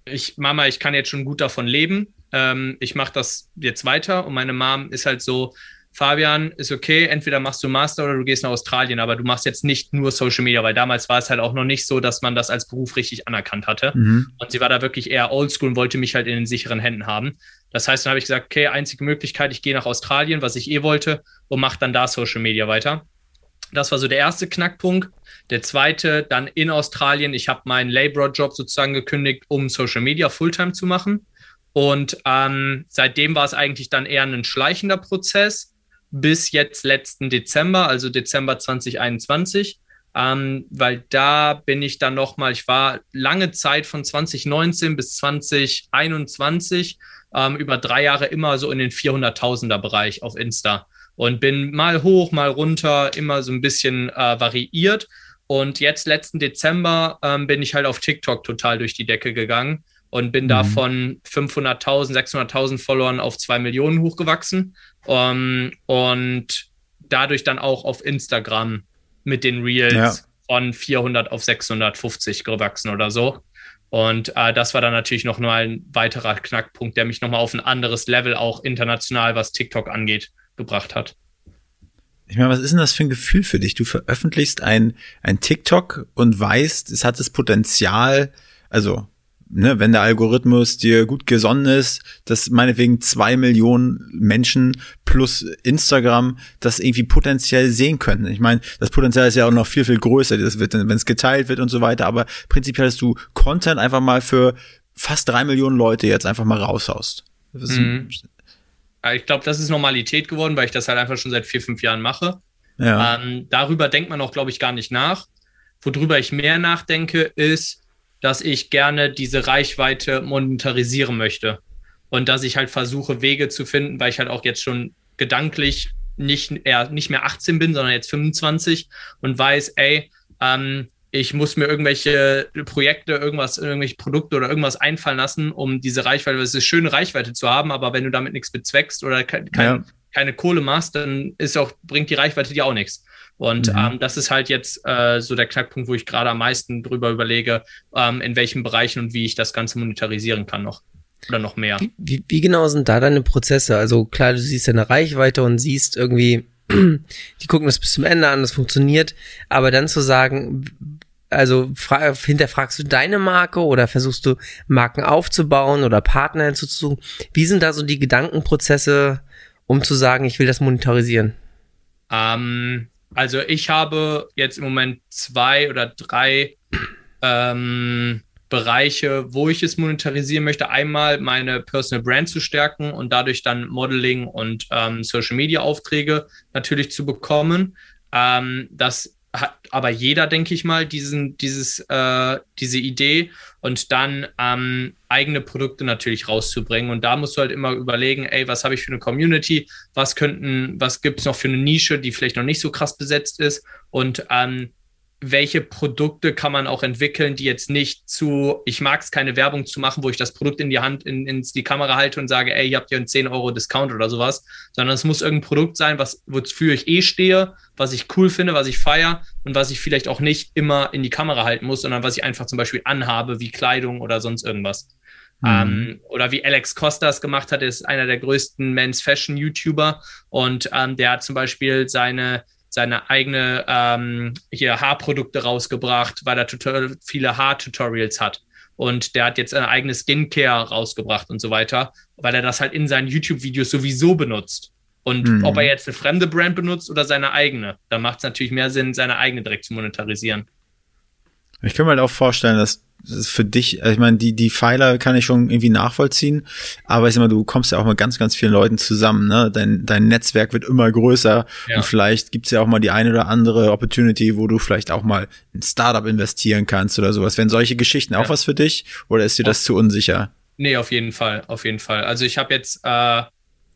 ich, Mama, ich kann jetzt schon gut davon leben. Ähm, ich mache das jetzt weiter und meine Mom ist halt so, Fabian, ist okay, entweder machst du Master oder du gehst nach Australien, aber du machst jetzt nicht nur Social Media, weil damals war es halt auch noch nicht so, dass man das als Beruf richtig anerkannt hatte. Mhm. Und sie war da wirklich eher oldschool und wollte mich halt in den sicheren Händen haben. Das heißt, dann habe ich gesagt, okay, einzige Möglichkeit, ich gehe nach Australien, was ich eh wollte, und mache dann da Social Media weiter. Das war so der erste Knackpunkt. Der zweite, dann in Australien, ich habe meinen Laborer-Job sozusagen gekündigt, um Social Media Fulltime zu machen. Und ähm, seitdem war es eigentlich dann eher ein schleichender Prozess bis jetzt letzten Dezember, also Dezember 2021. Ähm, weil da bin ich dann nochmal, ich war lange Zeit von 2019 bis 2021 ähm, über drei Jahre immer so in den 400.000er Bereich auf Insta und bin mal hoch, mal runter, immer so ein bisschen äh, variiert. Und jetzt letzten Dezember ähm, bin ich halt auf TikTok total durch die Decke gegangen und bin mhm. da von 500.000, 600.000 Followern auf zwei Millionen hochgewachsen um, ähm, und dadurch dann auch auf Instagram mit den Reels ja. von 400 auf 650 gewachsen oder so. Und äh, das war dann natürlich noch mal ein weiterer Knackpunkt, der mich nochmal auf ein anderes Level auch international, was TikTok angeht, gebracht hat.
Ich meine, was ist denn das für ein Gefühl für dich? Du veröffentlichst ein, ein TikTok und weißt, es hat das Potenzial, also ne, wenn der Algorithmus dir gut gesonnen ist, dass meinetwegen zwei Millionen Menschen plus Instagram das irgendwie potenziell sehen könnten. Ich meine, das Potenzial ist ja auch noch viel, viel größer. Das wird, wenn es geteilt wird und so weiter, aber prinzipiell hast du Content einfach mal für fast drei Millionen Leute jetzt einfach mal raushaust. Mhm.
Ich glaube, das ist Normalität geworden, weil ich das halt einfach schon seit vier, fünf Jahren mache. Ja. Ähm, darüber denkt man auch, glaube ich, gar nicht nach. Worüber ich mehr nachdenke, ist, dass ich gerne diese Reichweite monetarisieren möchte. Und dass ich halt versuche, Wege zu finden, weil ich halt auch jetzt schon gedanklich nicht, eher nicht mehr 18 bin, sondern jetzt 25 und weiß, ey, ähm, ich muss mir irgendwelche Projekte, irgendwas, irgendwelche Produkte oder irgendwas einfallen lassen, um diese Reichweite, weil es ist schöne Reichweite zu haben, aber wenn du damit nichts bezweckst oder ke kein, ja. keine Kohle machst, dann ist auch, bringt die Reichweite dir auch nichts. Und mhm. ähm, das ist halt jetzt äh, so der Knackpunkt, wo ich gerade am meisten drüber überlege, ähm, in welchen Bereichen und wie ich das Ganze monetarisieren kann noch. Oder noch mehr.
Wie, wie genau sind da deine Prozesse? Also klar, du siehst deine Reichweite und siehst irgendwie, die gucken das bis zum Ende an, das funktioniert, aber dann zu sagen, also hinterfragst du deine Marke oder versuchst du Marken aufzubauen oder Partner hinzuzusuchen? Wie sind da so die Gedankenprozesse, um zu sagen, ich will das monetarisieren?
Ähm, also ich habe jetzt im Moment zwei oder drei ähm, Bereiche, wo ich es monetarisieren möchte. Einmal meine Personal Brand zu stärken und dadurch dann Modeling und ähm, Social Media Aufträge natürlich zu bekommen. Ähm, das hat aber jeder, denke ich mal, diesen, dieses, äh, diese Idee und dann ähm, eigene Produkte natürlich rauszubringen. Und da musst du halt immer überlegen, ey, was habe ich für eine Community, was könnten, was gibt es noch für eine Nische, die vielleicht noch nicht so krass besetzt ist und ähm, welche Produkte kann man auch entwickeln, die jetzt nicht zu, ich mag es keine Werbung zu machen, wo ich das Produkt in die Hand, in, in die Kamera halte und sage, ey, ihr habt hier einen 10 Euro Discount oder sowas, sondern es muss irgendein Produkt sein, was, wofür ich eh stehe, was ich cool finde, was ich feiere und was ich vielleicht auch nicht immer in die Kamera halten muss, sondern was ich einfach zum Beispiel anhabe, wie Kleidung oder sonst irgendwas. Mhm. Ähm, oder wie Alex Costas gemacht hat, ist einer der größten Men's Fashion YouTuber und ähm, der hat zum Beispiel seine seine eigene ähm, hier Haarprodukte rausgebracht, weil er total viele Haartutorials hat. Und der hat jetzt eine eigene Skincare rausgebracht und so weiter, weil er das halt in seinen YouTube-Videos sowieso benutzt. Und mhm. ob er jetzt eine fremde Brand benutzt oder seine eigene, da macht es natürlich mehr Sinn, seine eigene direkt zu monetarisieren.
Ich kann mir halt auch vorstellen, dass für dich, also ich meine, die, die Pfeiler kann ich schon irgendwie nachvollziehen, aber ich sag mal, du kommst ja auch mit ganz, ganz vielen Leuten zusammen, ne? Dein, dein Netzwerk wird immer größer ja. und vielleicht gibt's ja auch mal die eine oder andere Opportunity, wo du vielleicht auch mal ein Startup investieren kannst oder sowas. Wenn solche Geschichten ja. auch was für dich oder ist dir das zu unsicher?
Nee, auf jeden Fall, auf jeden Fall. Also ich habe jetzt äh,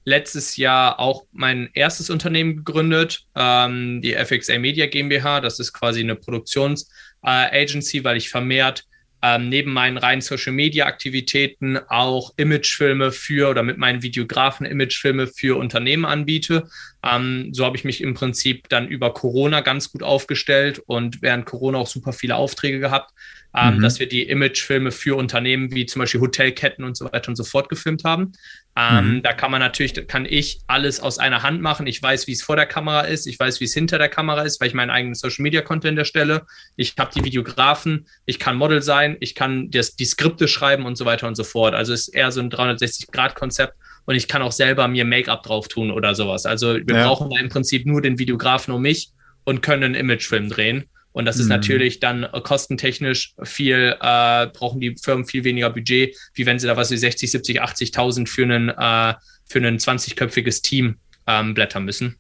letztes Jahr auch mein erstes Unternehmen gegründet, ähm, die FXA Media GmbH. Das ist quasi eine Produktionsagency, äh, weil ich vermehrt ähm, neben meinen reinen Social-Media-Aktivitäten auch Imagefilme für oder mit meinen Videografen Imagefilme für Unternehmen anbiete. Ähm, so habe ich mich im Prinzip dann über Corona ganz gut aufgestellt und während Corona auch super viele Aufträge gehabt, ähm, mhm. dass wir die Imagefilme für Unternehmen wie zum Beispiel Hotelketten und so weiter und so fort gefilmt haben. Ähm, mhm. Da kann man natürlich, kann ich alles aus einer Hand machen. Ich weiß, wie es vor der Kamera ist. Ich weiß, wie es hinter der Kamera ist, weil ich meinen eigenen Social Media Content erstelle. Ich habe die Videografen. Ich kann Model sein. Ich kann das, die Skripte schreiben und so weiter und so fort. Also es ist eher so ein 360-Grad-Konzept. Und ich kann auch selber mir Make-up drauf tun oder sowas. Also wir ja. brauchen da im Prinzip nur den Videografen um mich und können einen Imagefilm drehen. Und das ist mhm. natürlich dann äh, kostentechnisch viel, äh, brauchen die Firmen viel weniger Budget, wie wenn sie da was wie 60, 70, 80.000 für einen, äh, für ein 20-köpfiges Team ähm, blättern müssen.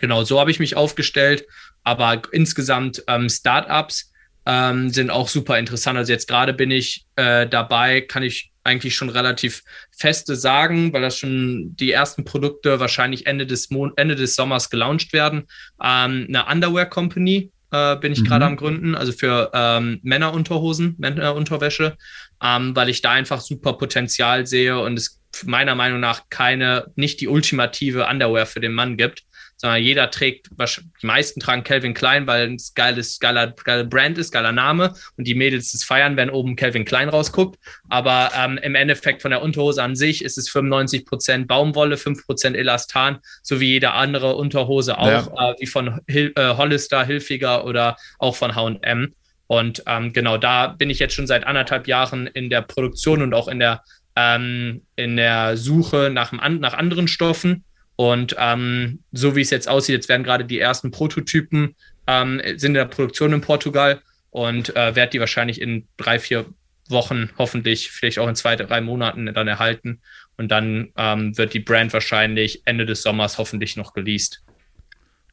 Genau, so habe ich mich aufgestellt. Aber insgesamt ähm, Startups ähm, sind auch super interessant. Also jetzt gerade bin ich äh, dabei, kann ich eigentlich schon relativ feste sagen, weil das schon die ersten Produkte wahrscheinlich Ende des, Mon Ende des Sommers gelauncht werden. Ähm, eine Underwear Company, äh, bin ich mhm. gerade am Gründen, also für ähm, Männerunterhosen, Männerunterwäsche, ähm, weil ich da einfach super Potenzial sehe und es meiner Meinung nach keine, nicht die ultimative Underwear für den Mann gibt sondern jeder trägt, die meisten tragen Calvin Klein, weil es geiles, geiler, geiler Brand ist, geiler Name und die Mädels das feiern, wenn oben Calvin Klein rausguckt. Aber ähm, im Endeffekt von der Unterhose an sich ist es 95 Prozent Baumwolle, 5% Elastan, so wie jede andere Unterhose auch, ja. äh, wie von Hil äh, Hollister, Hilfiger oder auch von H&M. Und ähm, genau da bin ich jetzt schon seit anderthalb Jahren in der Produktion und auch in der, ähm, in der Suche nach, nach anderen Stoffen und ähm, so wie es jetzt aussieht, jetzt werden gerade die ersten Prototypen ähm, sind in der Produktion in Portugal und äh, werde die wahrscheinlich in drei, vier Wochen hoffentlich, vielleicht auch in zwei, drei Monaten dann erhalten. Und dann ähm, wird die Brand wahrscheinlich Ende des Sommers hoffentlich noch geleast.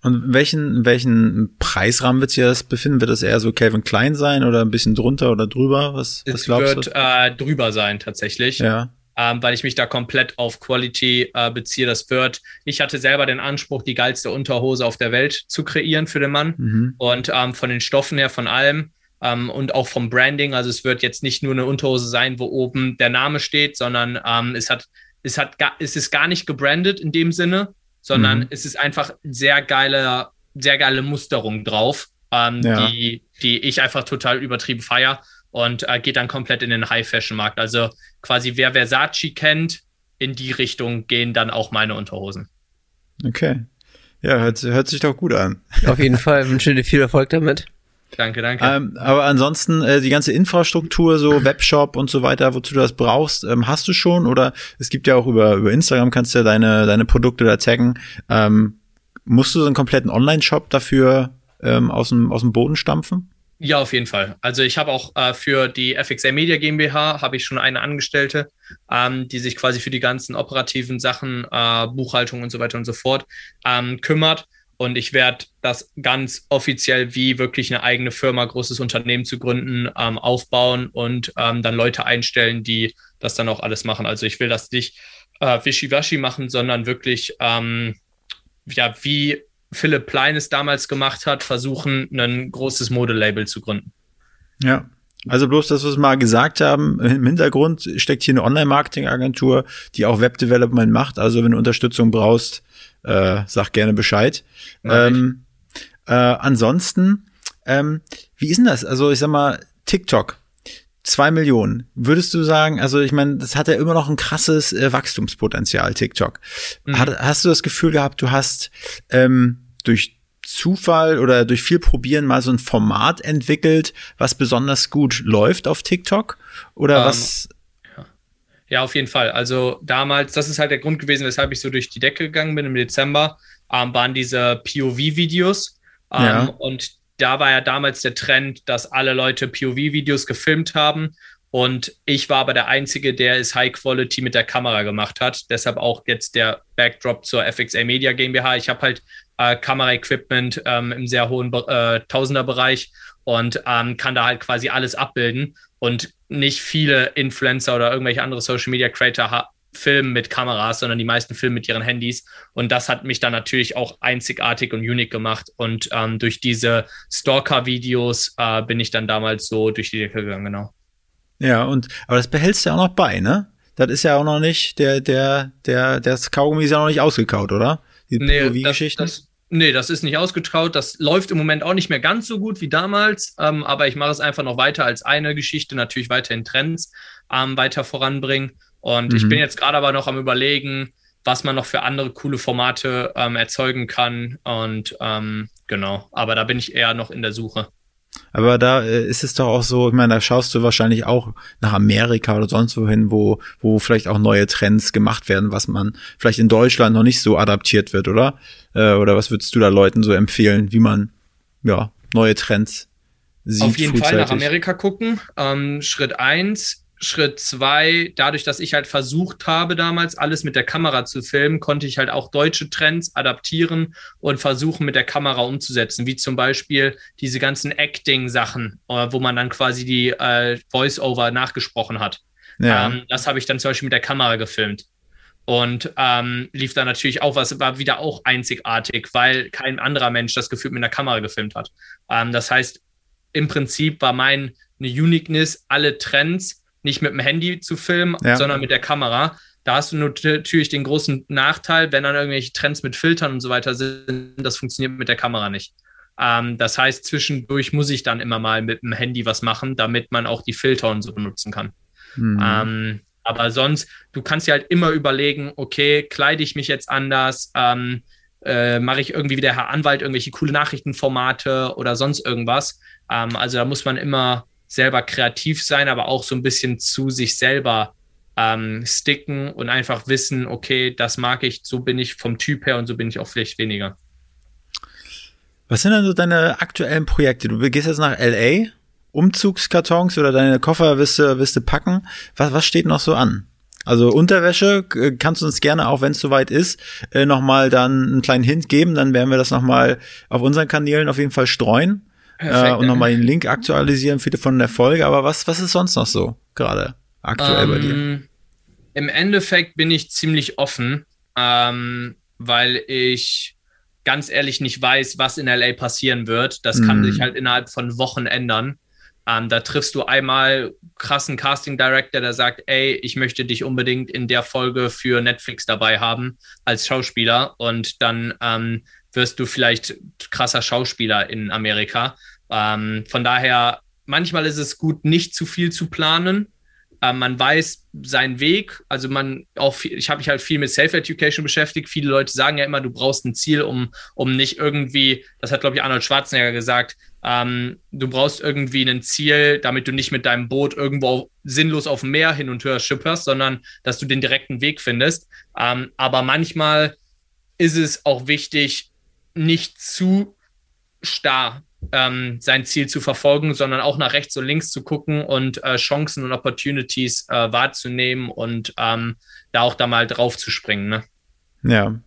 Und welchen, welchen Preisrahmen wird sich das befinden? Wird das eher so Calvin Klein sein oder ein bisschen drunter oder drüber? Was, was
es glaubst wird, du? Äh, drüber sein tatsächlich.
Ja
ähm, weil ich mich da komplett auf Quality äh, beziehe. Das wird, ich hatte selber den Anspruch, die geilste Unterhose auf der Welt zu kreieren für den Mann. Mhm. Und ähm, von den Stoffen her, von allem ähm, und auch vom Branding. Also es wird jetzt nicht nur eine Unterhose sein, wo oben der Name steht, sondern ähm, es hat, es hat, es ist gar nicht gebrandet in dem Sinne, sondern mhm. es ist einfach sehr geile, sehr geile Musterung drauf, ähm, ja. die, die ich einfach total übertrieben feier und äh, geht dann komplett in den High-Fashion-Markt. Also quasi wer Versace kennt, in die Richtung gehen dann auch meine Unterhosen.
Okay. Ja, hört, hört sich doch gut an.
Auf jeden Fall wünsche dir viel Erfolg damit.
Danke, danke.
Ähm, aber ansonsten äh, die ganze Infrastruktur, so Webshop und so weiter, wozu du das brauchst, ähm, hast du schon? Oder es gibt ja auch über, über Instagram kannst du ja deine, deine Produkte da taggen. Ähm, musst du so einen kompletten Online-Shop dafür ähm, aus, dem, aus dem Boden stampfen?
Ja, auf jeden Fall. Also ich habe auch äh, für die FXA Media GmbH habe ich schon eine Angestellte, ähm, die sich quasi für die ganzen operativen Sachen, äh, Buchhaltung und so weiter und so fort ähm, kümmert. Und ich werde das ganz offiziell wie wirklich eine eigene Firma, großes Unternehmen zu gründen, ähm, aufbauen und ähm, dann Leute einstellen, die das dann auch alles machen. Also ich will das nicht äh, wischiwaschi machen, sondern wirklich ähm, ja wie Philipp Plein es damals gemacht hat, versuchen, ein großes Modelabel zu gründen.
Ja. Also bloß, dass wir es mal gesagt haben, im Hintergrund steckt hier eine Online-Marketing-Agentur, die auch Web-Development macht. Also wenn du Unterstützung brauchst, äh, sag gerne Bescheid. Ähm, äh, ansonsten, ähm, wie ist denn das? Also ich sag mal, TikTok, zwei Millionen. Würdest du sagen, also ich meine, das hat ja immer noch ein krasses äh, Wachstumspotenzial, TikTok. Mhm. Hat, hast du das Gefühl gehabt, du hast ähm, durch Zufall oder durch viel Probieren mal so ein Format entwickelt, was besonders gut läuft auf TikTok? Oder ähm, was?
Ja. ja. auf jeden Fall. Also damals, das ist halt der Grund gewesen, weshalb ich so durch die Decke gegangen bin im Dezember, ähm, waren diese POV-Videos. Ähm, ja. Und da war ja damals der Trend, dass alle Leute POV-Videos gefilmt haben. Und ich war aber der Einzige, der es High Quality mit der Kamera gemacht hat. Deshalb auch jetzt der Backdrop zur FXA Media GmbH. Ich habe halt äh, Kameraequipment ähm, im sehr hohen äh, Tausenderbereich und ähm, kann da halt quasi alles abbilden und nicht viele Influencer oder irgendwelche andere Social Media Creator filmen mit Kameras, sondern die meisten filmen mit ihren Handys. Und das hat mich dann natürlich auch einzigartig und unique gemacht. Und ähm, durch diese Stalker-Videos äh, bin ich dann damals so durch die Decke gegangen, genau.
Ja, und aber das behältst du ja auch noch bei, ne? Das ist ja auch noch nicht, der, der, der, das Kaugummi ist ja noch nicht ausgekaut, oder?
Nee, Das, das, nee, das ist nicht ausgekaut. Das läuft im Moment auch nicht mehr ganz so gut wie damals. Ähm, aber ich mache es einfach noch weiter als eine Geschichte, natürlich weiterhin Trends ähm, weiter voranbringen. Und mhm. ich bin jetzt gerade aber noch am überlegen, was man noch für andere coole Formate ähm, erzeugen kann. Und ähm, genau, aber da bin ich eher noch in der Suche.
Aber da äh, ist es doch auch so, ich meine, da schaust du wahrscheinlich auch nach Amerika oder sonst wohin, wo, wo vielleicht auch neue Trends gemacht werden, was man vielleicht in Deutschland noch nicht so adaptiert wird, oder? Äh, oder was würdest du da Leuten so empfehlen, wie man ja neue Trends
sieht? Auf jeden Fall nach Amerika gucken. Ähm, Schritt eins Schritt zwei, dadurch, dass ich halt versucht habe, damals alles mit der Kamera zu filmen, konnte ich halt auch deutsche Trends adaptieren und versuchen, mit der Kamera umzusetzen, wie zum Beispiel diese ganzen Acting-Sachen, äh, wo man dann quasi die äh, Voice-Over nachgesprochen hat. Ja. Ähm, das habe ich dann zum Beispiel mit der Kamera gefilmt. Und ähm, lief da natürlich auch was, war wieder auch einzigartig, weil kein anderer Mensch das gefühlt mit der Kamera gefilmt hat. Ähm, das heißt, im Prinzip war meine Uniqueness, alle Trends nicht mit dem Handy zu filmen, ja. sondern mit der Kamera. Da hast du natürlich den großen Nachteil, wenn dann irgendwelche Trends mit Filtern und so weiter sind, das funktioniert mit der Kamera nicht. Ähm, das heißt, zwischendurch muss ich dann immer mal mit dem Handy was machen, damit man auch die Filter und so benutzen kann. Mhm. Ähm, aber sonst, du kannst dir halt immer überlegen, okay, kleide ich mich jetzt anders, ähm, äh, mache ich irgendwie wie der Herr Anwalt irgendwelche coole Nachrichtenformate oder sonst irgendwas. Ähm, also da muss man immer selber kreativ sein, aber auch so ein bisschen zu sich selber ähm, sticken und einfach wissen, okay, das mag ich, so bin ich vom Typ her und so bin ich auch vielleicht weniger.
Was sind denn so deine aktuellen Projekte? Du gehst jetzt nach LA, Umzugskartons oder deine Koffer wirst du, wirst du packen. Was, was steht noch so an? Also Unterwäsche kannst du uns gerne, auch wenn es soweit ist, äh, nochmal dann einen kleinen Hint geben. Dann werden wir das nochmal auf unseren Kanälen auf jeden Fall streuen äh, und nochmal den Link aktualisieren für von der Folge. Aber was, was ist sonst noch so gerade aktuell um, bei dir? Ähm,
Im Endeffekt bin ich ziemlich offen, ähm, weil ich ganz ehrlich nicht weiß, was in LA passieren wird. Das kann mm. sich halt innerhalb von Wochen ändern. Ähm, da triffst du einmal krassen Casting Director, der sagt, ey, ich möchte dich unbedingt in der Folge für Netflix dabei haben als Schauspieler und dann ähm, wirst du vielleicht krasser Schauspieler in Amerika. Ähm, von daher, manchmal ist es gut, nicht zu viel zu planen. Ähm, man weiß seinen Weg. Also man auch, viel, ich habe mich halt viel mit Self-Education beschäftigt. Viele Leute sagen ja immer, du brauchst ein Ziel, um, um nicht irgendwie, das hat, glaube ich, Arnold Schwarzenegger gesagt, ähm, du brauchst irgendwie ein Ziel, damit du nicht mit deinem Boot irgendwo sinnlos auf dem Meer hin und her schipperst, sondern dass du den direkten Weg findest. Ähm, aber manchmal ist es auch wichtig, nicht zu starr ähm, sein Ziel zu verfolgen, sondern auch nach rechts und links zu gucken und äh, Chancen und Opportunities äh, wahrzunehmen und ähm, da auch da mal drauf zu springen. Ne?
Ja.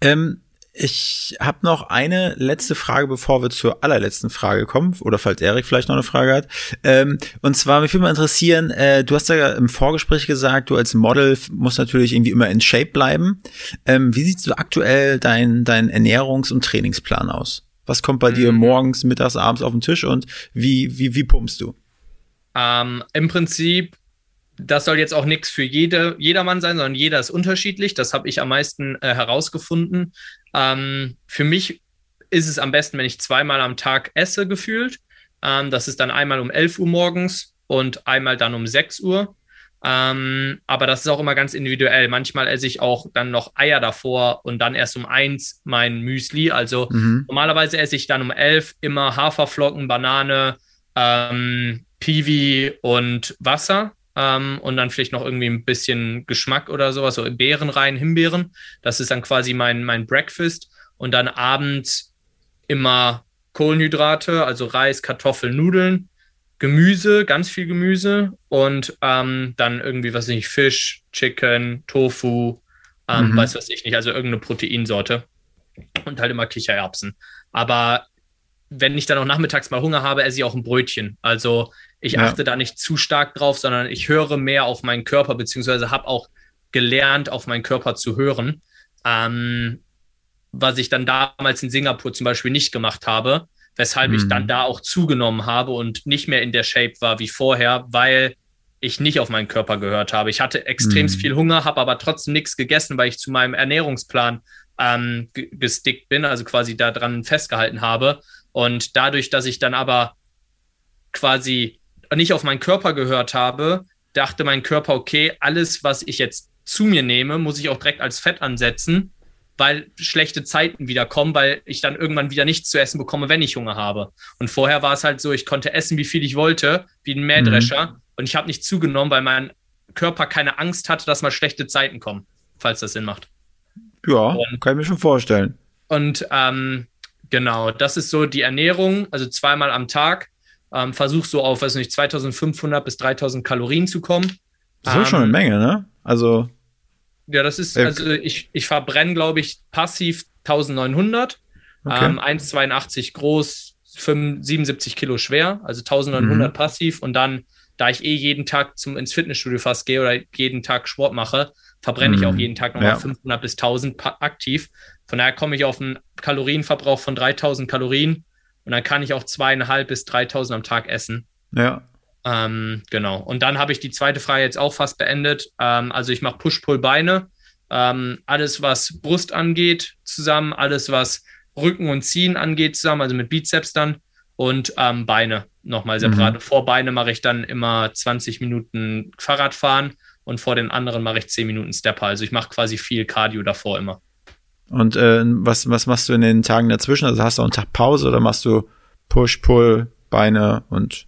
Ähm, ich habe noch eine letzte Frage, bevor wir zur allerletzten Frage kommen, oder falls Erik vielleicht noch eine Frage hat. Ähm, und zwar, mich würde mal interessieren, äh, du hast ja im Vorgespräch gesagt, du als Model musst natürlich irgendwie immer in Shape bleiben. Ähm, wie sieht so aktuell dein, dein Ernährungs- und Trainingsplan aus? Was kommt bei mhm. dir morgens, mittags, abends auf den Tisch und wie, wie, wie pumpst du?
Ähm, Im Prinzip, das soll jetzt auch nichts für jede, jedermann sein, sondern jeder ist unterschiedlich. Das habe ich am meisten äh, herausgefunden. Ähm, für mich ist es am besten, wenn ich zweimal am Tag esse, gefühlt. Ähm, das ist dann einmal um 11 Uhr morgens und einmal dann um 6 Uhr. Ähm, aber das ist auch immer ganz individuell. Manchmal esse ich auch dann noch Eier davor und dann erst um eins mein Müsli. Also mhm. normalerweise esse ich dann um elf immer Haferflocken, Banane, ähm, Piwi und Wasser. Ähm, und dann vielleicht noch irgendwie ein bisschen Geschmack oder sowas, so Beeren rein, Himbeeren. Das ist dann quasi mein, mein Breakfast. Und dann abends immer Kohlenhydrate, also Reis, Kartoffeln, Nudeln Gemüse, ganz viel Gemüse und ähm, dann irgendwie, was weiß ich, Fisch, Chicken, Tofu, ähm, mhm. weiß was ich nicht, also irgendeine Proteinsorte und halt immer Kichererbsen. Aber wenn ich dann auch nachmittags mal Hunger habe, esse ich auch ein Brötchen. Also ich ja. achte da nicht zu stark drauf, sondern ich höre mehr auf meinen Körper, beziehungsweise habe auch gelernt, auf meinen Körper zu hören. Ähm, was ich dann damals in Singapur zum Beispiel nicht gemacht habe, weshalb mhm. ich dann da auch zugenommen habe und nicht mehr in der Shape war wie vorher, weil ich nicht auf meinen Körper gehört habe. Ich hatte extrem mhm. viel Hunger, habe aber trotzdem nichts gegessen, weil ich zu meinem Ernährungsplan ähm, gestickt bin, also quasi daran festgehalten habe. Und dadurch, dass ich dann aber quasi nicht auf meinen Körper gehört habe, dachte mein Körper, okay, alles, was ich jetzt zu mir nehme, muss ich auch direkt als Fett ansetzen, weil schlechte Zeiten wieder kommen, weil ich dann irgendwann wieder nichts zu essen bekomme, wenn ich Hunger habe. Und vorher war es halt so, ich konnte essen, wie viel ich wollte, wie ein Mähdrescher. Mhm. Und ich habe nicht zugenommen, weil mein Körper keine Angst hatte, dass mal schlechte Zeiten kommen, falls das Sinn macht.
Ja, und, kann ich mir schon vorstellen.
Und ähm, genau, das ist so die Ernährung, also zweimal am Tag. Ähm, versuch so auf, weiß nicht, 2500 bis 3000 Kalorien zu kommen.
Das ist ähm, schon eine Menge, ne? Also.
Ja, das ist, äh, also ich, ich verbrenne, glaube ich, passiv 1900. Okay. Ähm, 1,82 groß, 5, 77 Kilo schwer, also 1900 mhm. passiv. Und dann, da ich eh jeden Tag zum, ins Fitnessstudio fast gehe oder jeden Tag Sport mache, verbrenne mhm. ich auch mhm. jeden Tag nochmal ja. 500 bis 1000 aktiv. Von daher komme ich auf einen Kalorienverbrauch von 3000 Kalorien und dann kann ich auch zweieinhalb bis 3000 am Tag essen.
Ja.
Ähm, genau. Und dann habe ich die zweite Frage jetzt auch fast beendet. Ähm, also ich mache Push-Pull-Beine. Ähm, alles, was Brust angeht, zusammen. Alles, was Rücken und Ziehen angeht, zusammen. Also mit Bizeps dann. Und ähm, Beine nochmal separat. Mhm. Vor Beine mache ich dann immer 20 Minuten Fahrradfahren und vor den anderen mache ich 10 Minuten Stepper. Also ich mache quasi viel Cardio davor immer.
Und äh, was, was machst du in den Tagen dazwischen? Also hast du einen Tag Pause oder machst du Push, Pull, Beine und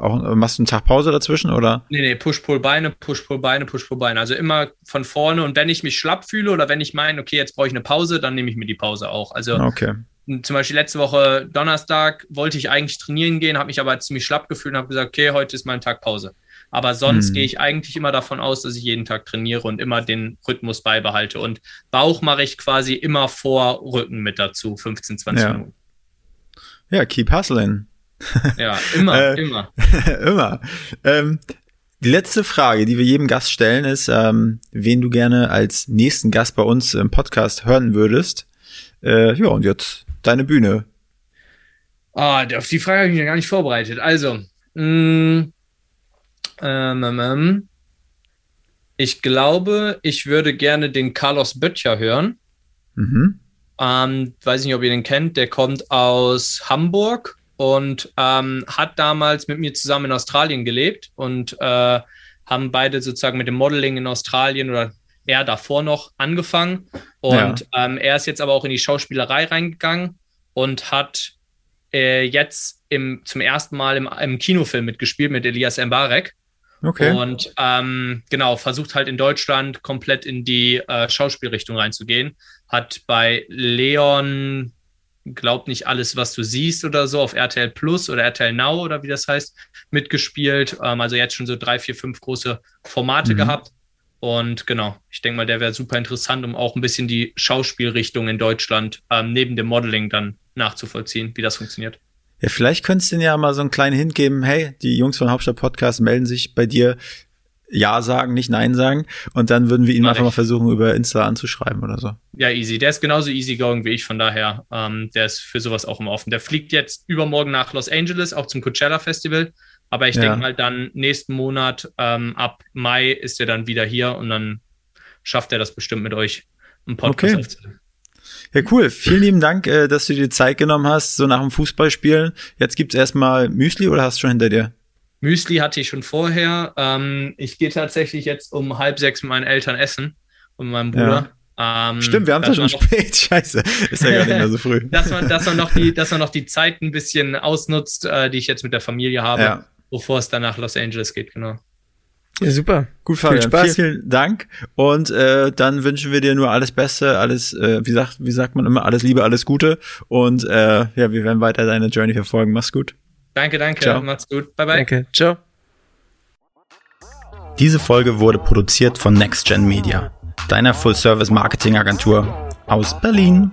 auch äh, machst du einen Tag Pause dazwischen oder?
Nee, nee, Push, Pull, Beine, Push, Pull, Beine, Push, Pull, Beine. Also immer von vorne und wenn ich mich schlapp fühle oder wenn ich meine, okay, jetzt brauche ich eine Pause, dann nehme ich mir die Pause auch. Also
okay.
zum Beispiel letzte Woche Donnerstag wollte ich eigentlich trainieren gehen, habe mich aber ziemlich schlapp gefühlt und habe gesagt, okay, heute ist mein Tag Pause. Aber sonst hm. gehe ich eigentlich immer davon aus, dass ich jeden Tag trainiere und immer den Rhythmus beibehalte. Und Bauch mache ich quasi immer vor Rücken mit dazu, 15, 20 ja. Minuten.
Ja, keep hustling.
Ja, immer, äh, immer.
immer. Ähm, die letzte Frage, die wir jedem Gast stellen, ist, ähm, wen du gerne als nächsten Gast bei uns im Podcast hören würdest. Äh, ja, und jetzt deine Bühne.
Ah, auf die Frage habe ich mich ja gar nicht vorbereitet. Also, mh, mm, ähm, ähm, ähm, ich glaube, ich würde gerne den Carlos Böttcher hören. Mhm. Ähm, weiß nicht, ob ihr den kennt. Der kommt aus Hamburg und ähm, hat damals mit mir zusammen in Australien gelebt und äh, haben beide sozusagen mit dem Modeling in Australien oder er davor noch angefangen. Und ja. ähm, er ist jetzt aber auch in die Schauspielerei reingegangen und hat äh, jetzt im, zum ersten Mal im, im Kinofilm mitgespielt mit Elias Mbarek.
Okay.
Und ähm, genau, versucht halt in Deutschland komplett in die äh, Schauspielrichtung reinzugehen. Hat bei Leon, glaubt nicht alles, was du siehst oder so, auf RTL Plus oder RTL Now oder wie das heißt, mitgespielt. Ähm, also jetzt schon so drei, vier, fünf große Formate mhm. gehabt. Und genau, ich denke mal, der wäre super interessant, um auch ein bisschen die Schauspielrichtung in Deutschland ähm, neben dem Modeling dann nachzuvollziehen, wie das funktioniert.
Ja, vielleicht könntest du ja mal so einen kleinen Hint geben, hey, die Jungs von Hauptstadt Podcast melden sich bei dir. Ja sagen, nicht Nein sagen. Und dann würden wir ihn einfach mal versuchen, über Insta anzuschreiben oder so.
Ja, easy. Der ist genauso easy going wie ich, von daher, ähm, der ist für sowas auch immer offen. Der fliegt jetzt übermorgen nach Los Angeles, auch zum Coachella Festival. Aber ich ja. denke mal dann nächsten Monat, ähm, ab Mai ist er dann wieder hier und dann schafft er das bestimmt mit euch, einen Podcast okay. aufzunehmen.
Ja, cool. Vielen lieben Dank, äh, dass du dir Zeit genommen hast, so nach dem Fußballspielen. Jetzt gibt's erstmal Müsli oder hast du schon hinter dir?
Müsli hatte ich schon vorher. Ähm, ich gehe tatsächlich jetzt um halb sechs mit meinen Eltern essen und meinem Bruder.
Ja. Ähm, Stimmt, wir haben es ja schon spät. Scheiße, ist ja gar nicht mehr so früh.
dass, man, dass, man noch die, dass man noch die Zeit ein bisschen ausnutzt, äh, die ich jetzt mit der Familie habe, ja. bevor es dann nach Los Angeles geht, genau.
Ja, super. Gut, Fabian. Viel Spaß. Vielen, vielen Dank. Und äh, dann wünschen wir dir nur alles Beste, alles, äh, wie sagt, wie sagt man immer, alles Liebe, alles Gute. Und äh, ja, wir werden weiter deine Journey verfolgen. Mach's gut.
Danke, danke. Ciao. Macht's gut. Bye, bye.
Danke. Ciao. Diese Folge wurde produziert von NextGen Media, deiner Full-Service-Marketing-Agentur aus Berlin.